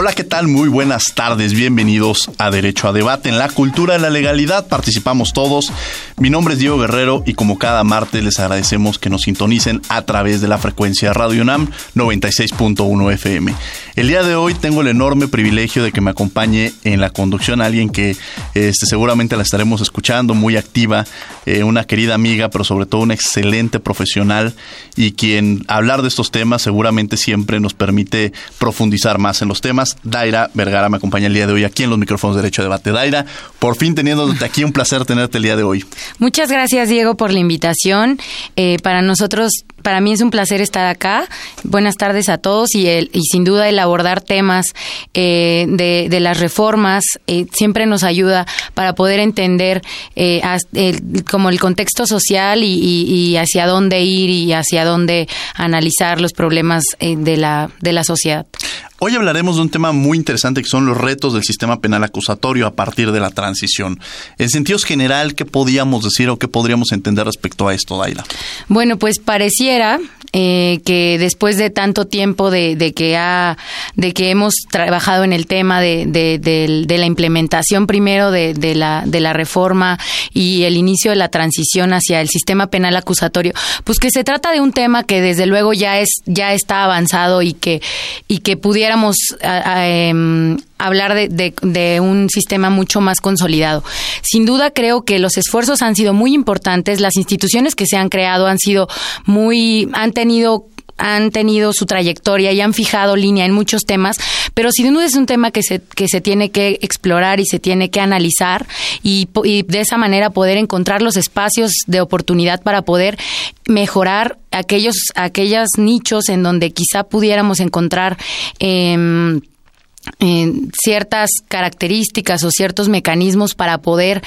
Hola, ¿qué tal? Muy buenas tardes. Bienvenidos a Derecho a Debate. En la cultura de la legalidad participamos todos. Mi nombre es Diego Guerrero y como cada martes les agradecemos que nos sintonicen a través de la frecuencia Radio UNAM 96.1 FM. El día de hoy tengo el enorme privilegio de que me acompañe en la conducción alguien que este, seguramente la estaremos escuchando, muy activa, eh, una querida amiga, pero sobre todo una excelente profesional y quien hablar de estos temas seguramente siempre nos permite profundizar más en los temas. Daira Vergara me acompaña el día de hoy aquí en los micrófonos de Derecho a Debate. Daira, por fin teniéndote aquí, un placer tenerte el día de hoy. Muchas gracias, Diego, por la invitación. Eh, para nosotros, para mí es un placer estar acá. Buenas tardes a todos y, el, y sin duda el abordar temas eh, de, las reformas eh, siempre nos ayuda para poder entender como el contexto social y, y, hacia dónde ir y hacia dónde analizar los problemas de, la, de la sociedad. Hoy hablaremos de un tema muy interesante que son los retos del sistema penal acusatorio a partir de la transición. En sentido general, ¿qué podíamos decir o qué podríamos entender respecto a esto, Daila? Bueno, pues pareciera eh, que después de tanto tiempo de, que ha, de que hemos trabajado en el tema de, de la implementación primero de, la, de la reforma y el inicio de la transición hacia el sistema penal acusatorio, pues que se trata de un tema que desde luego ya es ya está avanzado y que y que pudiéramos em, hablar de, un sistema mucho más consolidado. Sin duda creo que los esfuerzos han sido muy importantes, las instituciones que se han creado han sido muy, han tenido han tenido su trayectoria y han fijado línea en muchos temas, pero sin duda es un tema que se, que se tiene que explorar y se tiene que analizar y, de esa manera poder encontrar los espacios de oportunidad para poder mejorar aquellos, aquellos nichos en donde quizá pudiéramos encontrar em, ciertas características o ciertos mecanismos para poder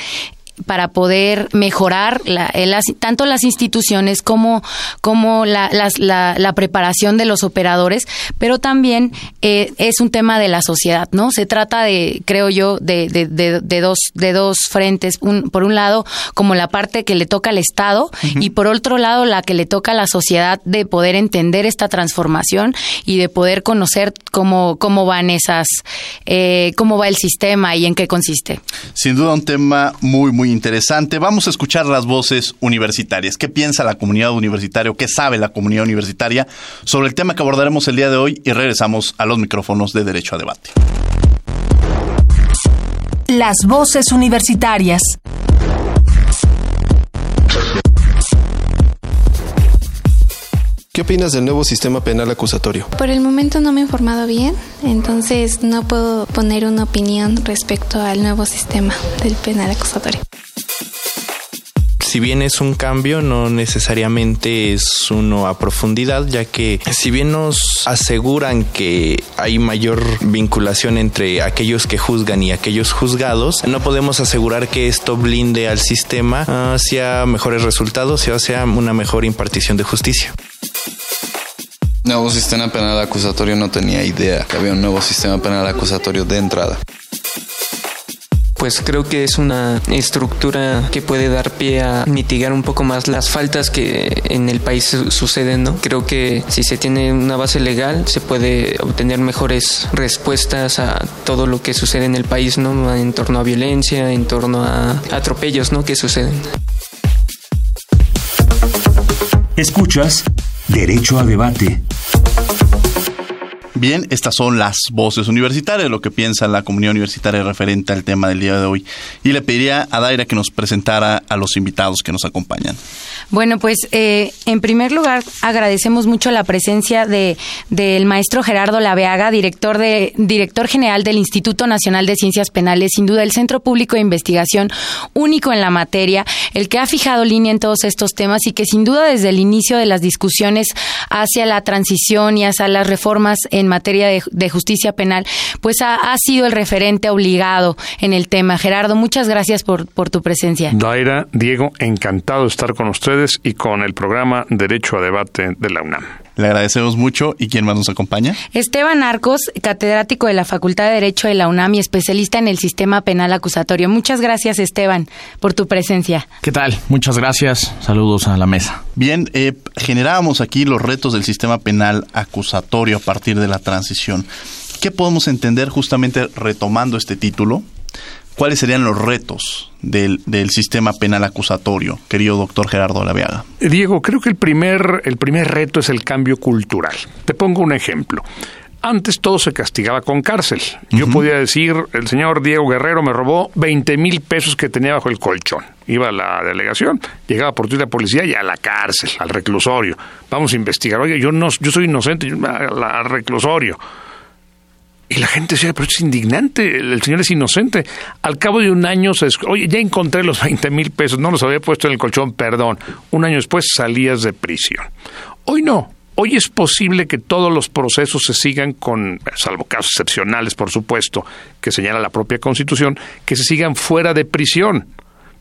para poder mejorar la, tanto las instituciones como, como la, la, preparación de los operadores, pero también eh, es un tema de la sociedad, ¿no? Se trata de, creo yo, de, de, dos, de dos frentes. por un lado, como la parte que le toca al Estado y por otro lado, la que le toca a la sociedad de poder entender esta transformación y de poder conocer cómo, cómo van esas, eh, cómo va el sistema y en qué consiste. Sin duda un tema muy, muy interesante. Vamos a escuchar las voces universitarias. ¿Qué piensa la comunidad universitaria o qué sabe la comunidad universitaria sobre el tema que abordaremos el día de hoy? Y regresamos a los micrófonos de Derecho a Debate. Las voces universitarias. ¿Qué opinas del nuevo sistema penal acusatorio? Por el momento no me he informado bien, entonces no puedo poner una opinión respecto al nuevo sistema del penal acusatorio si bien es un cambio, no necesariamente es uno a profundidad, ya que si bien nos aseguran que hay mayor vinculación entre aquellos que juzgan y aquellos juzgados, no podemos asegurar que esto blinde al sistema hacia mejores resultados y hacia una mejor impartición de justicia. Nuevo sistema penal acusatorio no tenía idea que había un nuevo sistema penal acusatorio de entrada. Pues creo que es una estructura que puede dar pie a mitigar un poco más las faltas que en el país suceden, ¿no? Creo que si se tiene una base legal se puede obtener mejores respuestas a todo lo que sucede en el país, ¿no? En torno a violencia, en torno a atropellos, ¿no? Que suceden. Escuchas Derecho a Debate. Bien, estas son las voces universitarias, lo que piensa la comunidad universitaria referente al tema del día de hoy. Y le pediría a Daira que nos presentara a los invitados que nos acompañan. Bueno, pues eh, en primer lugar agradecemos mucho la presencia de del maestro Gerardo Laveaga, director de director general del Instituto Nacional de Ciencias Penales, sin duda el centro público de investigación único en la materia, el que ha fijado línea en todos estos temas y que sin duda desde el inicio de las discusiones hacia la transición y hacia las reformas en materia de, justicia penal, pues ha, sido el referente obligado en el tema. Gerardo, muchas gracias por, por tu presencia. Daira, Diego, encantado de estar con ustedes y con el programa Derecho a Debate de la UNAM. Le agradecemos mucho. ¿Y quién más nos acompaña? Esteban Arcos, catedrático de la Facultad de Derecho de la UNAM y especialista en el sistema penal acusatorio. Muchas gracias, Esteban, por tu presencia. ¿Qué tal? Muchas gracias. Saludos a la mesa. Bien, eh, generábamos aquí los retos del sistema penal acusatorio a partir de la transición. ¿Qué podemos entender justamente retomando este título? ¿Cuáles serían los retos del, sistema penal acusatorio, querido doctor Gerardo Laveaga? Diego, creo que el primer, el primer reto es el cambio cultural. Te pongo un ejemplo. Antes todo se castigaba con cárcel. Yo podía decir, el señor Diego Guerrero me robó 20 mil pesos que tenía bajo el colchón. Iba a la delegación, llegaba por ti la policía y a la cárcel, al reclusorio. Vamos a investigar. Oye, yo no, yo soy inocente, al reclusorio. Y la gente decía, pero es indignante, el señor es inocente. Al cabo de un año, se, oye, ya encontré los 20 mil pesos, no los había puesto en el colchón, perdón. Un año después salías de prisión. Hoy no. Hoy es posible que todos los procesos se sigan con, salvo casos excepcionales, por supuesto, que señala la propia Constitución, que se sigan fuera de prisión.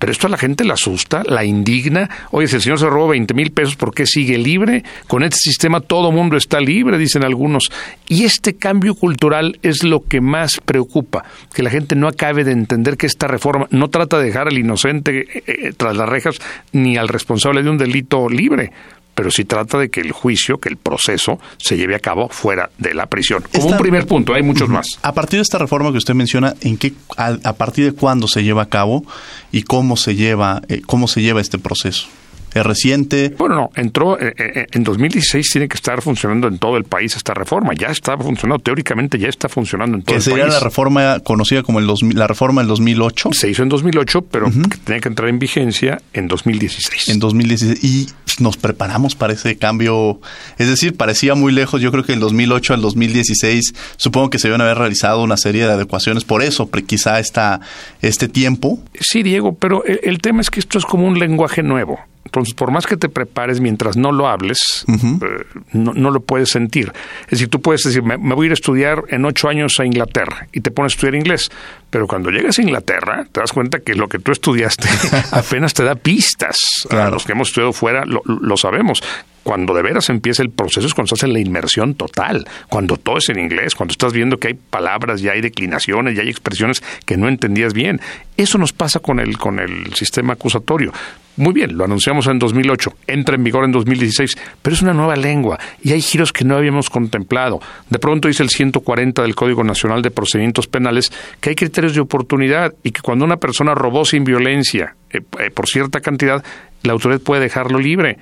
Pero esto a la gente la asusta, la indigna. Oye, si el señor se robó 20 mil pesos, ¿por qué sigue libre? Con este sistema todo mundo está libre, dicen algunos. Y este cambio cultural es lo que más preocupa, que la gente no acabe de entender que esta reforma no trata de dejar al inocente eh, eh, tras las rejas ni al responsable de un delito libre pero sí trata de que el juicio, que el proceso se lleve a cabo fuera de la prisión. Como un primer punto, hay muchos más. A partir de esta reforma que usted menciona, ¿en qué, a, partir de cuándo se lleva a cabo y cómo se lleva, eh, cómo se lleva este proceso? ¿Es reciente? Bueno, no, entró eh, eh, en 2016 tiene que estar funcionando en todo el país esta reforma. Ya está funcionando, teóricamente ya está funcionando en todo el país. ¿Qué sería la reforma conocida como el la reforma del 2008? Se hizo en 2008, pero tenía que entrar en vigencia en 2016. En 2016. Y nos preparamos para ese cambio. Es decir, parecía muy lejos. Yo creo que en 2008 al 2016 supongo que se iban a haber realizado una serie de adecuaciones. Por eso, quizá esta, este tiempo. Sí, Diego, pero el tema es que esto es como un lenguaje nuevo. Entonces, por más que te prepares mientras no lo hables, eh, no, lo puedes sentir. Es decir, tú puedes decir, me, voy a ir a estudiar en ocho años a Inglaterra y te pones a estudiar inglés. Pero cuando llegas a Inglaterra, te das cuenta que lo que tú estudiaste apenas te da pistas. A los que hemos estudiado fuera lo, lo sabemos cuando de veras empieza el proceso es cuando estás en la inmersión total, cuando todo es en inglés, cuando estás viendo que hay palabras, ya hay declinaciones, ya hay expresiones que no entendías bien. Eso nos pasa con el, con el sistema acusatorio. Muy bien, lo anunciamos en 2008, entra en vigor en 2016, pero es una nueva lengua y hay giros que no habíamos contemplado. De pronto dice el 140 del Código Nacional de Procedimientos Penales que hay criterios de oportunidad y que cuando una persona robó sin violencia eh, eh, por cierta cantidad, la autoridad puede dejarlo libre.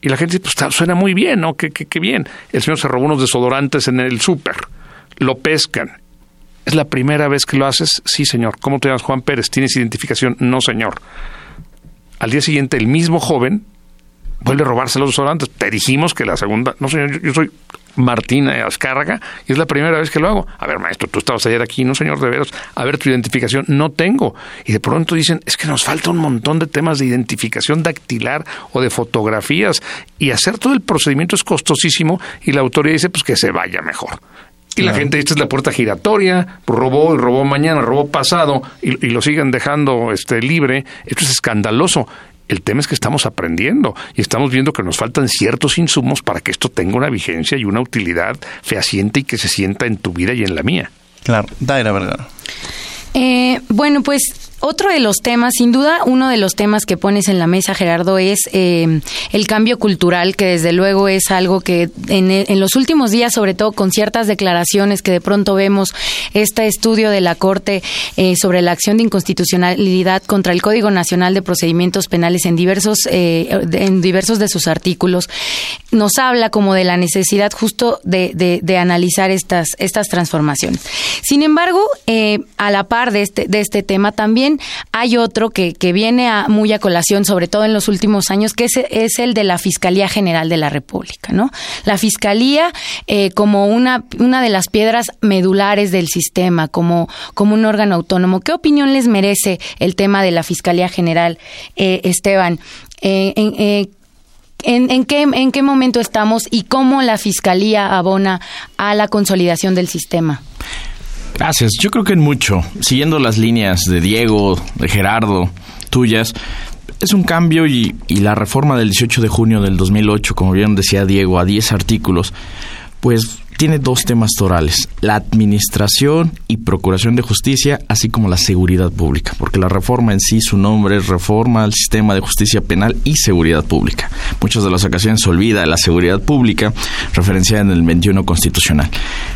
Y la gente dice, pues suena muy bien, ¿no? Qué, qué, bien. El señor se robó unos desodorantes en el súper, lo pescan. ¿Es la primera vez que lo haces? Sí, señor. ¿Cómo te llamas Juan Pérez? ¿Tienes identificación? No, señor. Al día siguiente, el mismo joven vuelve a robarse los desodorantes. Te dijimos que la segunda... No, señor, yo soy Martina Azcárraga y es la primera vez que lo hago. A ver, maestro, tú estabas ayer aquí, no, señor, de veras. A ver, tu identificación, no tengo. Y de pronto dicen, es que nos falta un montón de temas de identificación dactilar o de fotografías y hacer todo el procedimiento es costosísimo y la autoridad dice, pues que se vaya mejor. Y la gente, esta es la puerta giratoria, robó y robó mañana, robó pasado, y, y, lo siguen dejando este, libre. Esto es escandaloso. El tema es que estamos aprendiendo y estamos viendo que nos faltan ciertos insumos para que esto tenga una vigencia y una utilidad fehaciente y que se sienta en tu vida y en la mía. Claro, Daira Vergara. Eh, bueno, pues otro de los temas, sin duda, uno de los temas que pones en la mesa, Gerardo, es eh, el cambio cultural, que desde luego es algo que en, los últimos días, sobre todo con ciertas declaraciones que de pronto vemos, este estudio de la Corte eh, sobre la acción de inconstitucionalidad contra el Código Nacional de Procedimientos Penales en diversos, eh, en diversos de sus artículos, nos habla como de la necesidad justo de, de, analizar estas, estas transformaciones. Sin embargo, a la par de este, de este tema, también hay otro que, que viene a, muy a colación, sobre todo en los últimos años, que es, es el de la Fiscalía General de la República, ¿no? La Fiscalía eh, como una, una de las piedras medulares del sistema, como, como un órgano autónomo. ¿Qué opinión les merece el tema de la Fiscalía General, eh, Esteban? Eh, en, en, qué, ¿En qué momento estamos y cómo la Fiscalía abona a la consolidación del sistema? Gracias. Yo creo que en mucho, siguiendo las líneas de Diego, de Gerardo, tuyas, es un cambio y, y la reforma del 18 de junio del 2008, como bien decía Diego, a 10 artículos, pues tiene dos temas torales, la administración y procuración de justicia, así como la seguridad pública, porque la reforma en sí, su nombre es reforma al sistema de justicia penal y seguridad pública. Muchas de las ocasiones se olvida la seguridad pública referenciada en el 21 constitucional.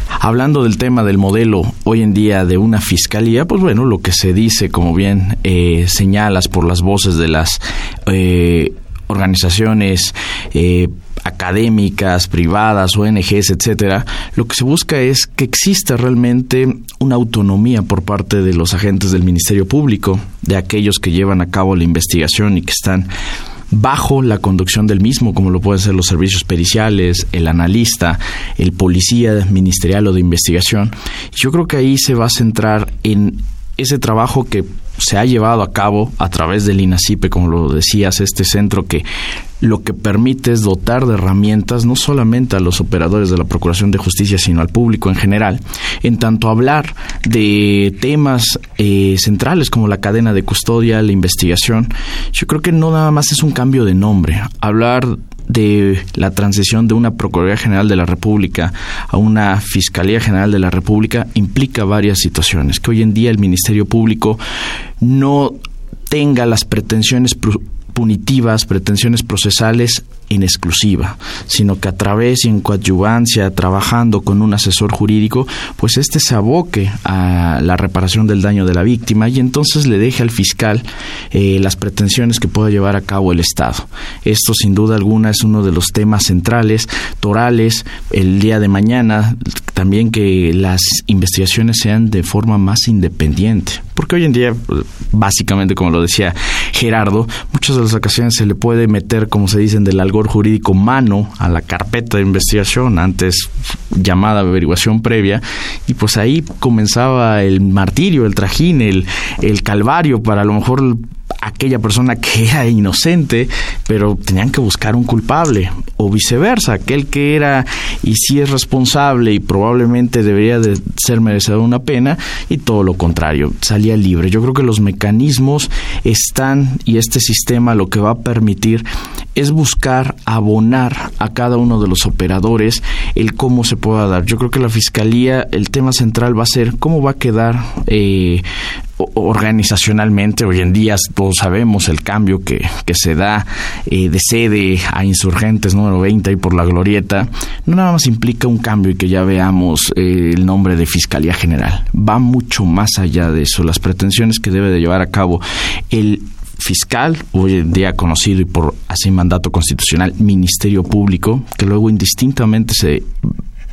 Hablando del tema del modelo hoy en día de una fiscalía, pues bueno, lo que se dice, como bien eh, señalas por las voces de las eh, organizaciones eh, académicas, privadas, ONGs, etcétera, lo que se busca es que exista realmente una autonomía por parte de los agentes del Ministerio Público, de aquellos que llevan a cabo la investigación y que están bajo la conducción del mismo, como lo pueden ser los servicios periciales, el analista, el policía ministerial o de investigación. Yo creo que ahí se va a centrar en ese trabajo que se ha llevado a cabo a través del INACIPE, como lo decías, este centro que lo que permite es dotar de herramientas no solamente a los operadores de la Procuración de Justicia, sino al público en general, en tanto hablar de temas eh, centrales como la cadena de custodia, la investigación. Yo creo que no nada más es un cambio de nombre. Hablar de la transición de una Procuraduría General de la República a una Fiscalía General de la República implica varias situaciones. Que hoy en día el Ministerio Público no tenga las pretensiones punitivas, pretensiones procesales en exclusiva, sino que a través y en coadyuvancia, trabajando con un asesor jurídico, pues este se aboque a la reparación del daño de la víctima y entonces le deje al fiscal eh, las pretensiones que pueda llevar a cabo el Estado. Esto sin duda alguna es uno de los temas centrales, torales, el día de mañana, también que las investigaciones sean de forma más independiente, porque hoy en día, básicamente como lo decía Gerardo, muchas de las ocasiones se le puede meter, como se dicen, del algor jurídico mano a la carpeta de investigación, antes llamada averiguación previa, y pues ahí comenzaba el martirio, el trajín, el, el calvario para a lo mejor aquella persona que era inocente, pero tenían que buscar un culpable, o viceversa, aquel que era y sí es responsable y probablemente debería de ser merecedor una pena, y todo lo contrario, salía libre. Yo creo que los mecanismos están y este sistema lo que va a permitir es buscar abonar a cada uno de los operadores el cómo se pueda dar. Yo creo que la fiscalía, el tema central va a ser cómo va a quedar eh, organizacionalmente. Hoy en día sabemos el cambio que, que se da eh, de sede a insurgentes número 20 y por la glorieta. No nada más implica un cambio y que ya veamos eh, el nombre de Fiscalía General. Va mucho más allá de eso. Las pretensiones que debe de llevar a cabo el fiscal, hoy en día conocido y por así mandato constitucional, Ministerio Público, que luego indistintamente se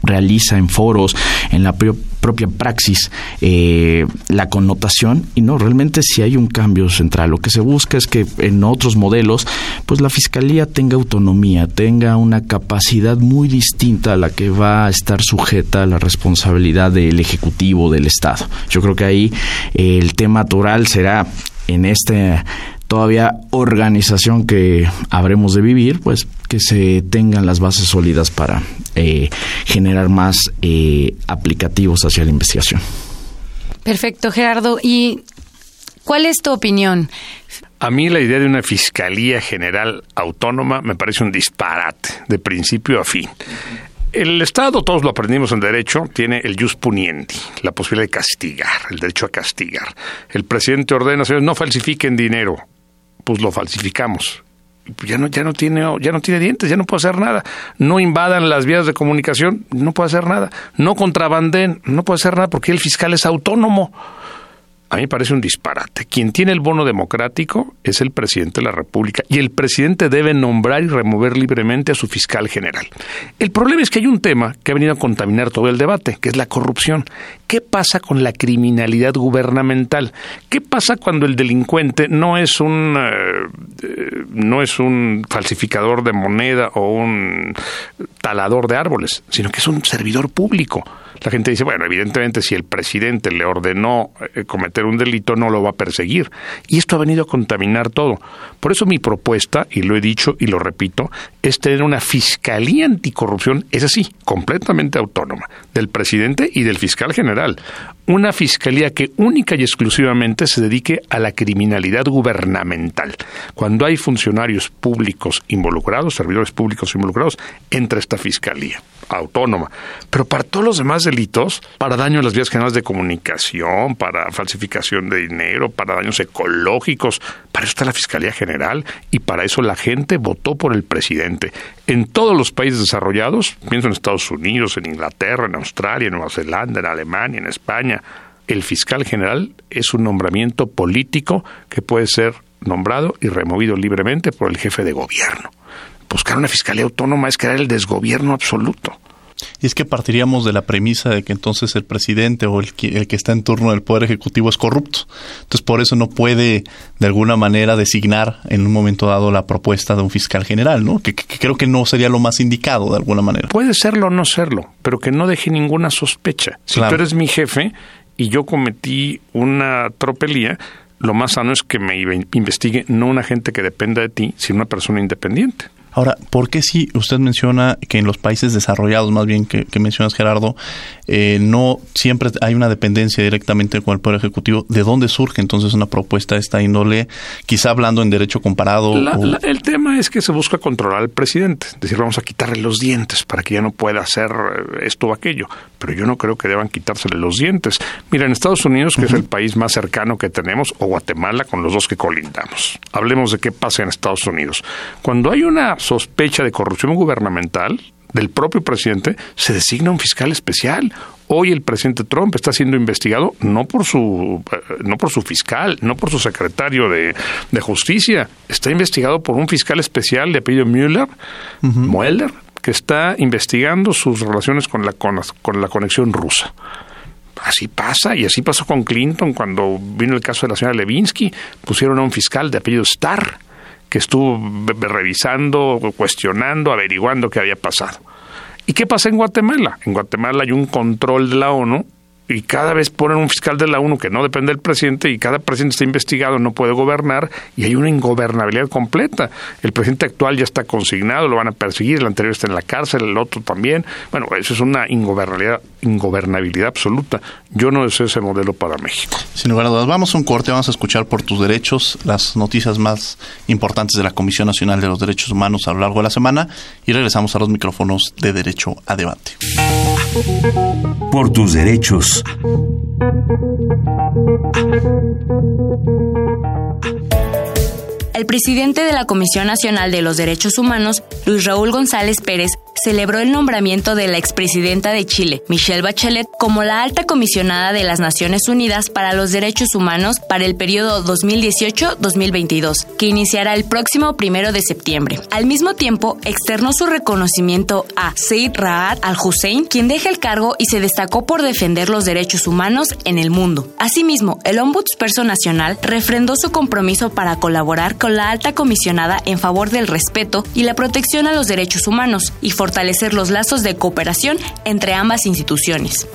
realiza en foros, en la propia praxis, eh, la connotación y no, realmente si hay un cambio central. Lo que se busca es que en otros modelos, pues la Fiscalía tenga autonomía, tenga una capacidad muy distinta a la que va a estar sujeta a la responsabilidad del Ejecutivo, del Estado. Yo creo que ahí eh, el tema toral será en este todavía organización que habremos de vivir, pues que se tengan las bases sólidas para eh, generar más eh, aplicativos hacia la investigación. Perfecto, Gerardo. ¿Y cuál es tu opinión? A mí la idea de una fiscalía general autónoma me parece un disparate, de principio a fin. El Estado, todos lo aprendimos en derecho, tiene el jus puniendi, la posibilidad de castigar, el derecho a castigar. El presidente ordena, señores, no falsifiquen dinero. Pues lo falsificamos. Ya no, ya no tiene, ya no tiene dientes, ya no puede hacer nada. No invadan las vías de comunicación, no puede hacer nada. No contrabanden, no puede hacer nada porque el fiscal es autónomo a mí me parece un disparate. Quien tiene el bono democrático es el presidente de la República y el presidente debe nombrar y remover libremente a su fiscal general. El problema es que hay un tema que ha venido a contaminar todo el debate, que es la corrupción. ¿Qué pasa con la criminalidad gubernamental? ¿Qué pasa cuando el delincuente no es un eh, eh, no es un falsificador de moneda o un talador de árboles, sino que es un servidor público? La gente dice, bueno, evidentemente si el presidente le ordenó eh, cometer un delito, no lo va a perseguir. Y esto ha venido a contaminar todo. Por eso mi propuesta, y lo he dicho y lo repito, es tener una fiscalía anticorrupción, es así, completamente autónoma, del presidente y del fiscal general. Una fiscalía que única y exclusivamente se dedique a la criminalidad gubernamental. Cuando hay funcionarios públicos involucrados, servidores públicos involucrados, entra esta fiscalía autónoma. Pero para todos los demás delitos, para daño a las vías generales de comunicación, para falsificación de dinero, para daños ecológicos, para eso está la Fiscalía General y para eso la gente votó por el presidente. En todos los países desarrollados, pienso en Estados Unidos, en Inglaterra, en Australia, en Nueva Zelanda, en Alemania, en España, el fiscal general es un nombramiento político que puede ser nombrado y removido libremente por el jefe de gobierno buscar una fiscalía autónoma es crear el desgobierno absoluto. Y es que partiríamos de la premisa de que entonces el presidente o el que, el que está en turno del Poder Ejecutivo es corrupto. Entonces por eso no puede de alguna manera designar en un momento dado la propuesta de un fiscal general, ¿no? Que, creo que no sería lo más indicado de alguna manera. Puede serlo o no serlo, pero que no deje ninguna sospecha. Si tú eres mi jefe y yo cometí una tropelía, lo más sano es que me investigue no una gente que dependa de ti, sino una persona independiente. Ahora, ¿por qué si usted menciona que en los países desarrollados, más bien que, mencionas Gerardo, eh, no siempre hay una dependencia directamente con el Poder Ejecutivo? ¿De dónde surge entonces una propuesta de esta índole? Quizá hablando en derecho comparado. el tema es que se busca controlar al presidente, es decir, vamos a quitarle los dientes para que ya no pueda hacer eh, esto o aquello. Pero yo no creo que deban quitársele los dientes. Mira, en Estados Unidos, que es el país más cercano que tenemos, o Guatemala, con los dos que colindamos. Hablemos de qué pasa en Estados Unidos. Cuando hay una sospecha de corrupción gubernamental del propio presidente, se designa un fiscal especial. Hoy el presidente Trump está siendo investigado no por su eh, no por su fiscal, no por su secretario de, justicia, está investigado por un fiscal especial de apellido Mueller, Mueller, que está investigando sus relaciones con la con la conexión rusa así pasa, y así pasó con Clinton cuando vino el caso de la señora Levinsky, pusieron a un fiscal de apellido Starr que estuvo revisando, cuestionando, averiguando qué había pasado. ¿Y qué pasa en Guatemala? En Guatemala hay un control de la ONU y cada vez ponen un fiscal de la ONU que no depende del presidente y cada presidente está investigado, no puede gobernar y hay una ingobernabilidad completa. El presidente actual ya está consignado, lo van a perseguir, el anterior está en la cárcel, el otro también. Bueno, eso es una ingobernabilidad, ingobernabilidad absoluta. Yo no deseo ese modelo para México. Sin lugar a dudas, vamos a un corte, vamos a escuchar por tus derechos las noticias más importantes de la Comisión Nacional de los Derechos Humanos a lo largo de la semana y regresamos a los micrófonos de Derecho a Debate. Por tus derechos. Uh. Uh. Uh. El presidente de la Comisión Nacional de los Derechos Humanos, Luis Raúl González Pérez, celebró el nombramiento de la expresidenta de Chile, Michelle Bachelet, como la alta comisionada de las Naciones Unidas para los Derechos Humanos para el periodo 2018-2022, que iniciará el próximo primero de septiembre. Al mismo tiempo, externó su reconocimiento a Said Raad al-Hussein, quien deja el cargo y se destacó por defender los derechos humanos en el mundo. Asimismo, el Ombudsperson Nacional refrendó su compromiso para colaborar con la alta comisionada en favor del respeto y la protección a los derechos humanos y fortalecer los lazos de cooperación entre ambas instituciones.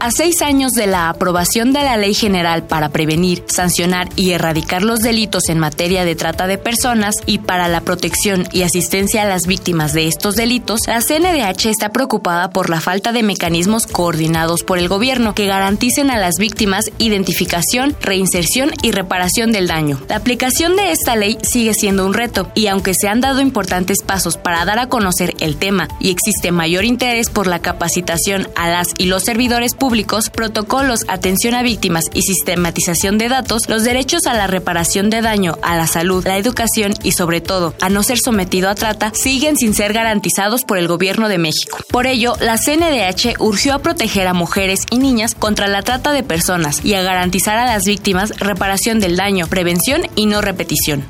A seis años de la aprobación de la Ley General para prevenir, sancionar y erradicar los delitos en materia de trata de personas y para la protección y asistencia a las víctimas de estos delitos, la CNDH está preocupada por la falta de mecanismos coordinados por el gobierno que garanticen a las víctimas identificación, reinserción y reparación del daño. La aplicación de esta ley sigue siendo un reto y aunque se han dado importantes pasos para dar a conocer el tema y existe mayor interés por la capacitación a las y los servidores públicos, protocolos, atención a víctimas y sistematización de datos, los derechos a la reparación de daño, a la salud, la educación y sobre todo a no ser sometido a trata siguen sin ser garantizados por el gobierno de México. Por ello, la CNDH urgió a proteger a mujeres y niñas contra la trata de personas y a garantizar a las víctimas reparación del daño, prevención y no repetición.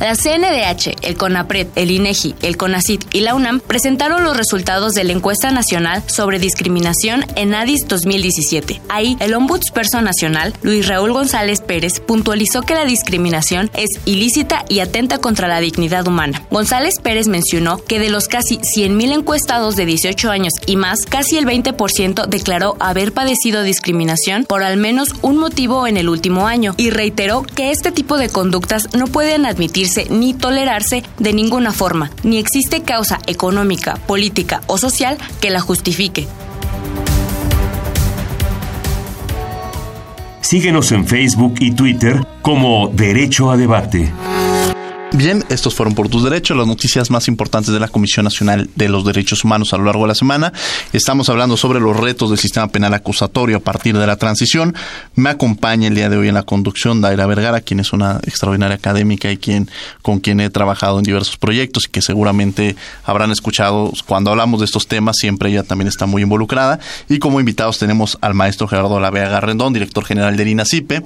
La CNDH, el CONAPRED, el INEGI, el CONACIT y la UNAM presentaron los resultados de la encuesta nacional sobre discriminación en ADIS 2017. Ahí, el Ombudsperson Nacional, Luis Raúl González Pérez, puntualizó que la discriminación es ilícita y atenta contra la dignidad humana. González Pérez mencionó que de los casi 100.000 encuestados de 18 años y más, casi el 20% declaró haber padecido discriminación por al menos un motivo en el último año y reiteró que este tipo de conductas no pueden admitirse ni tolerarse de ninguna forma, ni existe causa económica, política o social que la justifique. Síguenos en Facebook y Twitter como Derecho a Debate. Bien, estos fueron por tus derechos, las noticias más importantes de la Comisión Nacional de los Derechos Humanos a lo largo de la semana. Estamos hablando sobre los retos del sistema penal acusatorio a partir de la transición. Me acompaña el día de hoy en la conducción Daira Vergara, quien es una extraordinaria académica y quien con quien he trabajado en diversos proyectos y que seguramente habrán escuchado cuando hablamos de estos temas, siempre ella también está muy involucrada. Y como invitados tenemos al maestro Gerardo Lavea Garrendón, director general del INACIPE,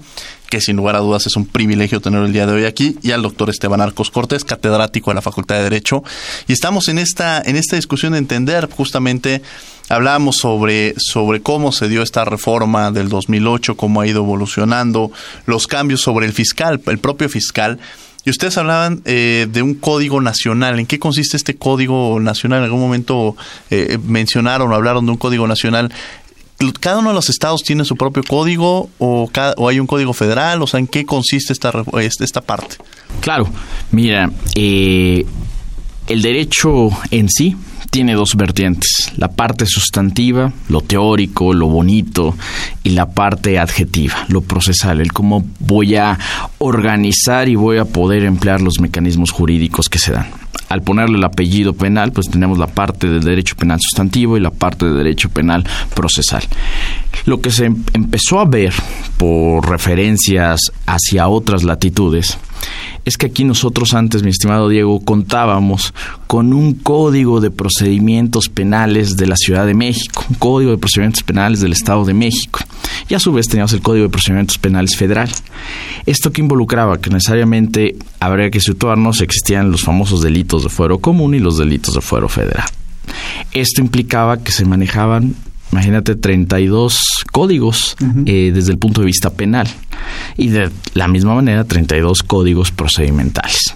que sin lugar a dudas es un privilegio tener el día de hoy aquí, y al doctor Esteban Arcos Cortés, catedrático de la Facultad de Derecho. Y estamos en esta, en esta discusión de entender justamente Hablamos sobre, sobre cómo se dio esta reforma del 2008, cómo ha ido evolucionando, los cambios sobre el fiscal, el propio fiscal. Y ustedes hablaban eh, de un código nacional. ¿En qué consiste este código nacional? En algún momento eh, mencionaron o hablaron de un código nacional cada uno de los estados tiene su propio código o, hay un código federal, o sea, ¿en qué consiste esta, esta parte? Claro, mira, eh, el derecho en sí tiene dos vertientes, la parte sustantiva, lo teórico, lo bonito, y la parte adjetiva, lo procesal, el cómo voy a organizar y voy a poder emplear los mecanismos jurídicos que se dan al ponerle el apellido penal, pues tenemos la parte del derecho penal sustantivo y la parte del derecho penal procesal. Lo que se empezó a ver por referencias hacia otras latitudes es que aquí nosotros antes, mi estimado Diego, contábamos con un código de procedimientos penales de la Ciudad de México, un código de procedimientos penales del Estado de México, y a su vez teníamos el código de procedimientos penales federal. Esto que involucraba que necesariamente habría que situarnos, existían los famosos delitos de fuero común y los delitos de fuero federal. Esto implicaba que se manejaban imagínate 32 códigos eh, desde el punto de vista penal y de la misma manera 32 códigos procedimentales.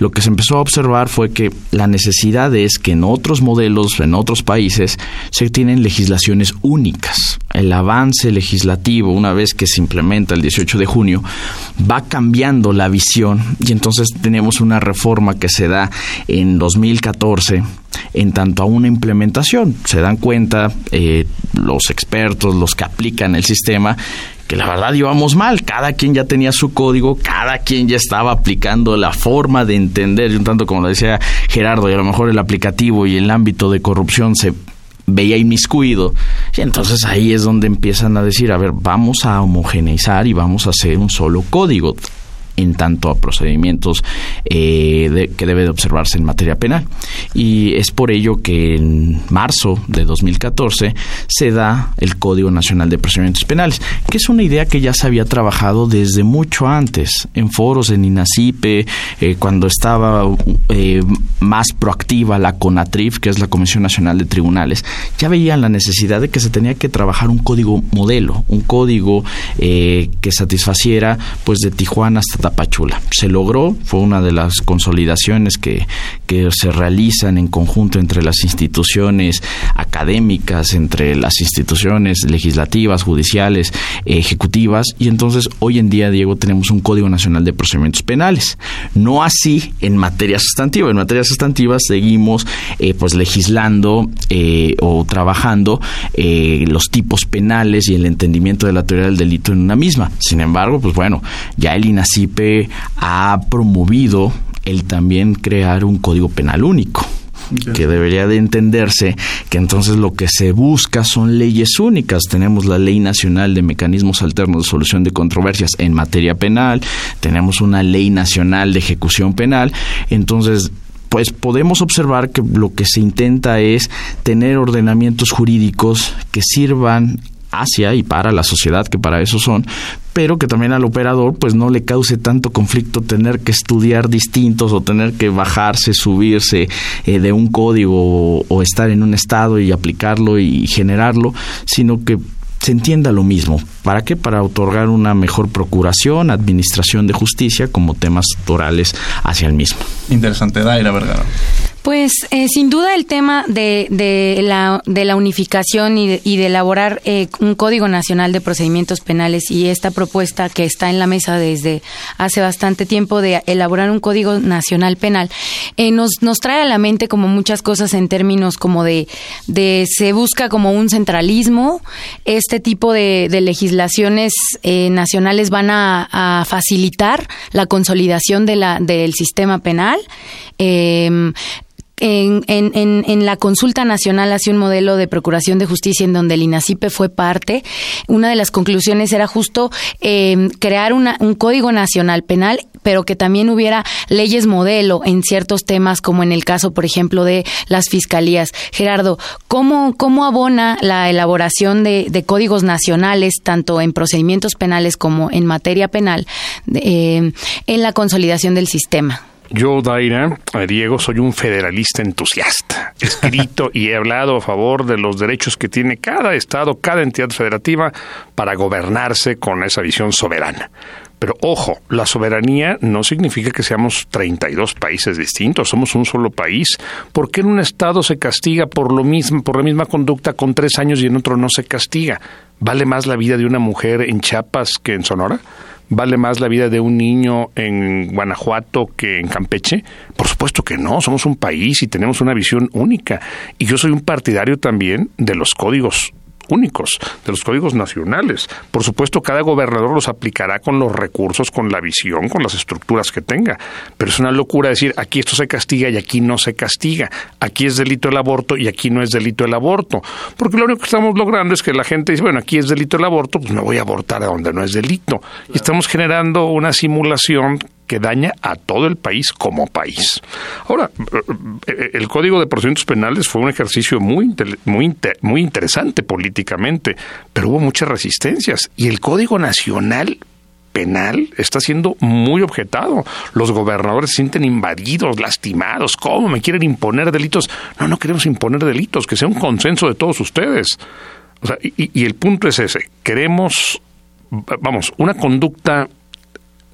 Lo que se empezó a observar fue que la necesidad es que en otros modelos, en otros países, se tienen legislaciones únicas. El avance legislativo, una vez que se implementa el 18 de junio, va cambiando la visión y entonces tenemos una reforma que se da en 2014 en tanto a una implementación. Se dan cuenta eh, los expertos, los que aplican el sistema, que la verdad íbamos mal, cada quien ya tenía su código, cada quien ya estaba aplicando la forma de entender, un tanto como lo decía Gerardo, y a lo mejor el aplicativo y el ámbito de corrupción se veía inmiscuido. Y entonces ahí es donde empiezan a decir, a ver, vamos a homogeneizar y vamos a hacer un solo código en tanto a procedimientos eh, que debe de observarse en materia penal. Y es por ello que en marzo de 2014 se da el Código Nacional de Procedimientos Penales, que es una idea que ya se había trabajado desde mucho antes, en foros, en INACIPE, eh, cuando estaba eh, más proactiva la CONATRIF, que es la Comisión Nacional de Tribunales, ya veían la necesidad de que se tenía que trabajar un código modelo, un código que satisfaciera pues de Tijuana hasta Tapachula. Se logró, fue una de las consolidaciones que, que se realizan en conjunto entre las instituciones académicas, entre las instituciones legislativas, judiciales, ejecutivas, y entonces hoy en día, Diego, tenemos un Código Nacional de Procedimientos Penales. No así en materia sustantiva. En materia sustantiva seguimos eh, pues legislando eh, o trabajando eh, los tipos penales y el entendimiento de la teoría del delito en una misma. Sin embargo, pues bueno, ya el Ha promovido el también crear un código penal único que debería de entenderse que entonces lo que se busca son leyes únicas. Tenemos la Ley Nacional de Mecanismos Alternos de Solución de Controversias en materia penal, tenemos una Ley Nacional de Ejecución Penal, entonces pues podemos observar que lo que se intenta es tener ordenamientos jurídicos que sirvan hacia y para la sociedad, que para eso son, pero que también al operador pues no le cause tanto conflicto tener que estudiar distintos o tener que bajarse, subirse eh, de un código o, estar en un estado y aplicarlo y generarlo, sino que se entienda lo mismo. ¿Para qué? Para otorgar una mejor procuración, administración de justicia como temas torales hacia el mismo. Interesante, Daira Vergara. Pues eh, sin duda el tema de, de, la, de la unificación y de, elaborar eh, un Código Nacional de Procedimientos Penales y esta propuesta que está en la mesa desde hace bastante tiempo de elaborar un Código Nacional Penal eh, nos, nos trae a la mente como muchas cosas en términos como de, de se busca como un centralismo, este tipo de, legislaciones nacionales van a, facilitar la consolidación de la, del sistema penal. Eh, en, en, en, la consulta nacional hacia un modelo de procuración de justicia en donde el INACIPE fue parte. Una de las conclusiones era justo eh, crear una, un código nacional penal pero que también hubiera leyes modelo en ciertos temas, como en el caso, por ejemplo, de las fiscalías. Gerardo, ¿cómo, cómo abona la elaboración de, de códigos nacionales, tanto en procedimientos penales como en materia penal, eh, en la consolidación del sistema? Yo, Daira, eh, Diego, soy un federalista entusiasta. He escrito y he hablado a favor de los derechos que tiene cada Estado, cada entidad federativa para gobernarse con esa visión soberana. Pero ojo, la soberanía no significa que seamos 32 países distintos, somos un solo país. ¿Por qué en un estado se castiga por lo mismo, por la misma conducta con tres años y en otro no se castiga? ¿Vale más la vida de una mujer en Chiapas que en Sonora? ¿Vale más la vida de un niño en Guanajuato que en Campeche? Por supuesto que no, somos un país y tenemos una visión única. Y yo soy un partidario también de los códigos únicos, de los códigos nacionales. Por supuesto, cada gobernador los aplicará con los recursos, con la visión, con las estructuras que tenga. Pero es una locura decir, aquí esto se castiga y aquí no se castiga. Aquí es delito el aborto y aquí no es delito el aborto. Porque lo único que estamos logrando es que la gente dice, bueno, aquí es delito el aborto, pues me voy a abortar a donde no es delito. Y estamos generando una simulación que daña a todo el país como país. Ahora, eh, el Código de Procedimientos Penales fue un ejercicio muy, muy, muy interesante políticamente, pero hubo muchas resistencias. Y el Código Nacional penal está siendo muy objetado. Los gobernadores se sienten invadidos, lastimados. ¿Cómo me quieren imponer delitos? No, no queremos imponer delitos, que sea un consenso de todos ustedes. y, y el punto es ese. Queremos, vamos, una conducta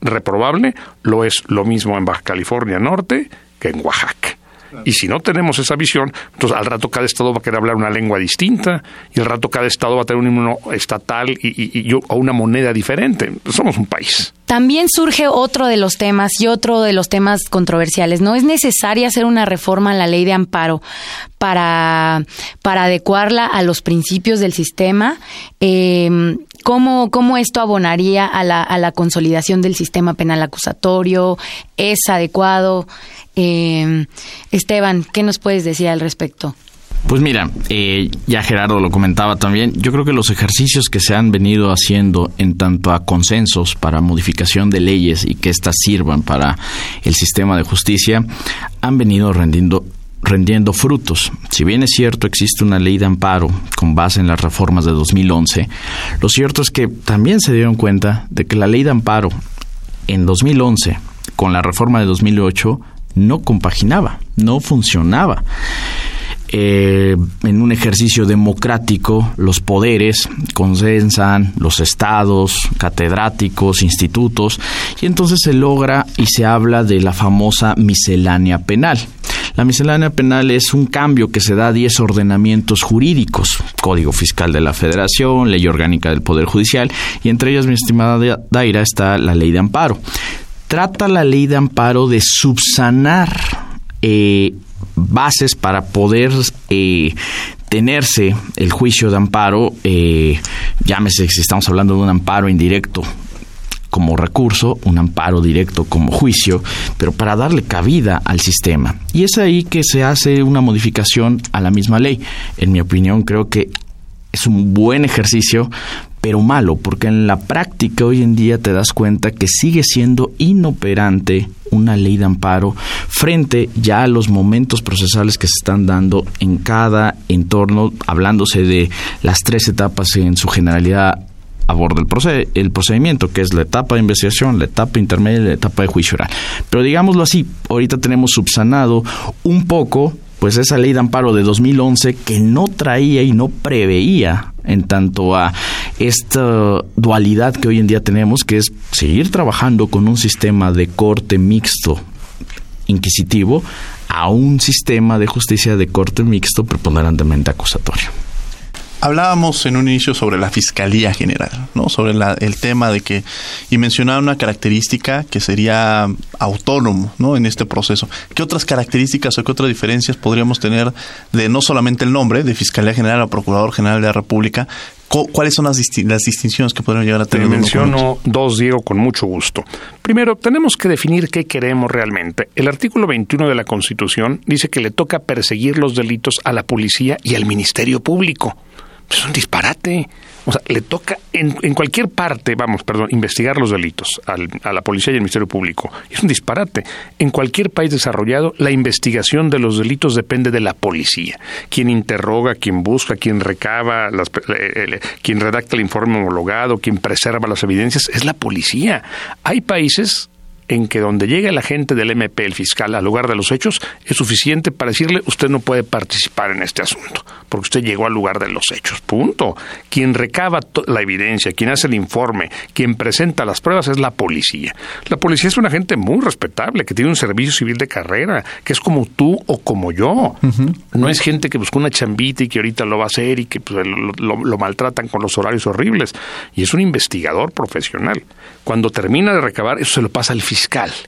reprobable, lo es lo mismo en Baja California Norte que en Oaxaca. Y si no tenemos esa visión, entonces al rato cada estado va a querer hablar una lengua distinta y al rato cada estado va a tener un himno estatal y, o una moneda diferente. Somos un país. También surge otro de los temas y otro de los temas controversiales. ¿No es necesaria hacer una reforma a la ley de amparo para, para adecuarla a los principios del sistema? Eh, ¿Cómo, ¿Cómo esto abonaría a la, a la consolidación del sistema penal acusatorio? ¿Es adecuado? Eh, Esteban, ¿qué nos puedes decir al respecto? Pues mira, eh, ya Gerardo lo comentaba también, yo creo que los ejercicios que se han venido haciendo en tanto a consensos para modificación de leyes y que éstas sirvan para el sistema de justicia han venido rendiendo rendiendo frutos. Si bien es cierto existe una ley de amparo con base en las reformas de 2011, lo cierto es que también se dieron cuenta de que la ley de amparo en 2011 con la reforma de 2008 no compaginaba, no funcionaba. Eh, en un ejercicio democrático, los poderes consensan, los estados, catedráticos, institutos, y entonces se logra y se habla de la famosa miscelánea penal. La miscelánea penal es un cambio que se da a 10 ordenamientos jurídicos, Código Fiscal de la Federación, Ley Orgánica del Poder Judicial, y entre ellas, mi estimada Daira, está la Ley de Amparo. Trata la Ley de Amparo de subsanar eh, bases para poder eh, tenerse el juicio de amparo, eh, llámese si estamos hablando de un amparo indirecto como recurso, un amparo directo como juicio, pero para darle cabida al sistema. Y es ahí que se hace una modificación a la misma ley. En mi opinión, creo que es un buen ejercicio, pero malo, porque en la práctica hoy en día te das cuenta que sigue siendo inoperante una ley de amparo frente ya a los momentos procesales que se están dando en cada entorno, hablándose de las tres etapas en su generalidad aborda el, el procedimiento, que es la etapa de investigación, la etapa intermedia y la etapa de juicio oral. Pero digámoslo así, ahorita tenemos subsanado un poco pues esa ley de amparo de 2011 que no traía y no preveía en tanto a esta dualidad que hoy en día tenemos, que es seguir trabajando con un sistema de corte mixto inquisitivo a un sistema de justicia de corte mixto preponderantemente acusatorio. Hablábamos en un inicio sobre la Fiscalía General, ¿no? Sobre el tema de que, y mencionaba una característica que sería autónomo, ¿no? En este proceso. ¿Qué otras características o qué otras diferencias podríamos tener de no solamente el nombre de Fiscalía General o Procurador General de la República, ¿Cuáles son las, las, distinciones que podemos llegar a tener? Te menciono dos, Diego, con mucho gusto. Primero, tenemos que definir qué queremos realmente. El artículo 21 de la Constitución dice que le toca perseguir los delitos a la policía y al Ministerio Público es un disparate. O sea, le toca en, en cualquier parte, vamos, perdón, investigar los delitos a la policía y al Ministerio Público. Es un disparate. En cualquier país desarrollado, la investigación de los delitos depende de la policía. Quien interroga, quien busca, quien recaba, las, quien redacta el informe homologado, quien preserva las evidencias, es la policía. Hay países en que donde llegue la gente del MP, el fiscal, al lugar de los hechos, es suficiente para decirle usted no puede participar en este asunto, porque usted llegó al lugar de los hechos. Punto. Quien recaba la evidencia, quien hace el informe, quien presenta las pruebas es la policía. La policía es una gente muy respetable, que tiene un servicio civil de carrera, que es como tú o como yo. No es gente que busca una chambita y que ahorita lo va a hacer y que pues, lo maltratan con los horarios horribles. Y es un investigador profesional. Cuando termina de recabar, eso se lo pasa al fiscal.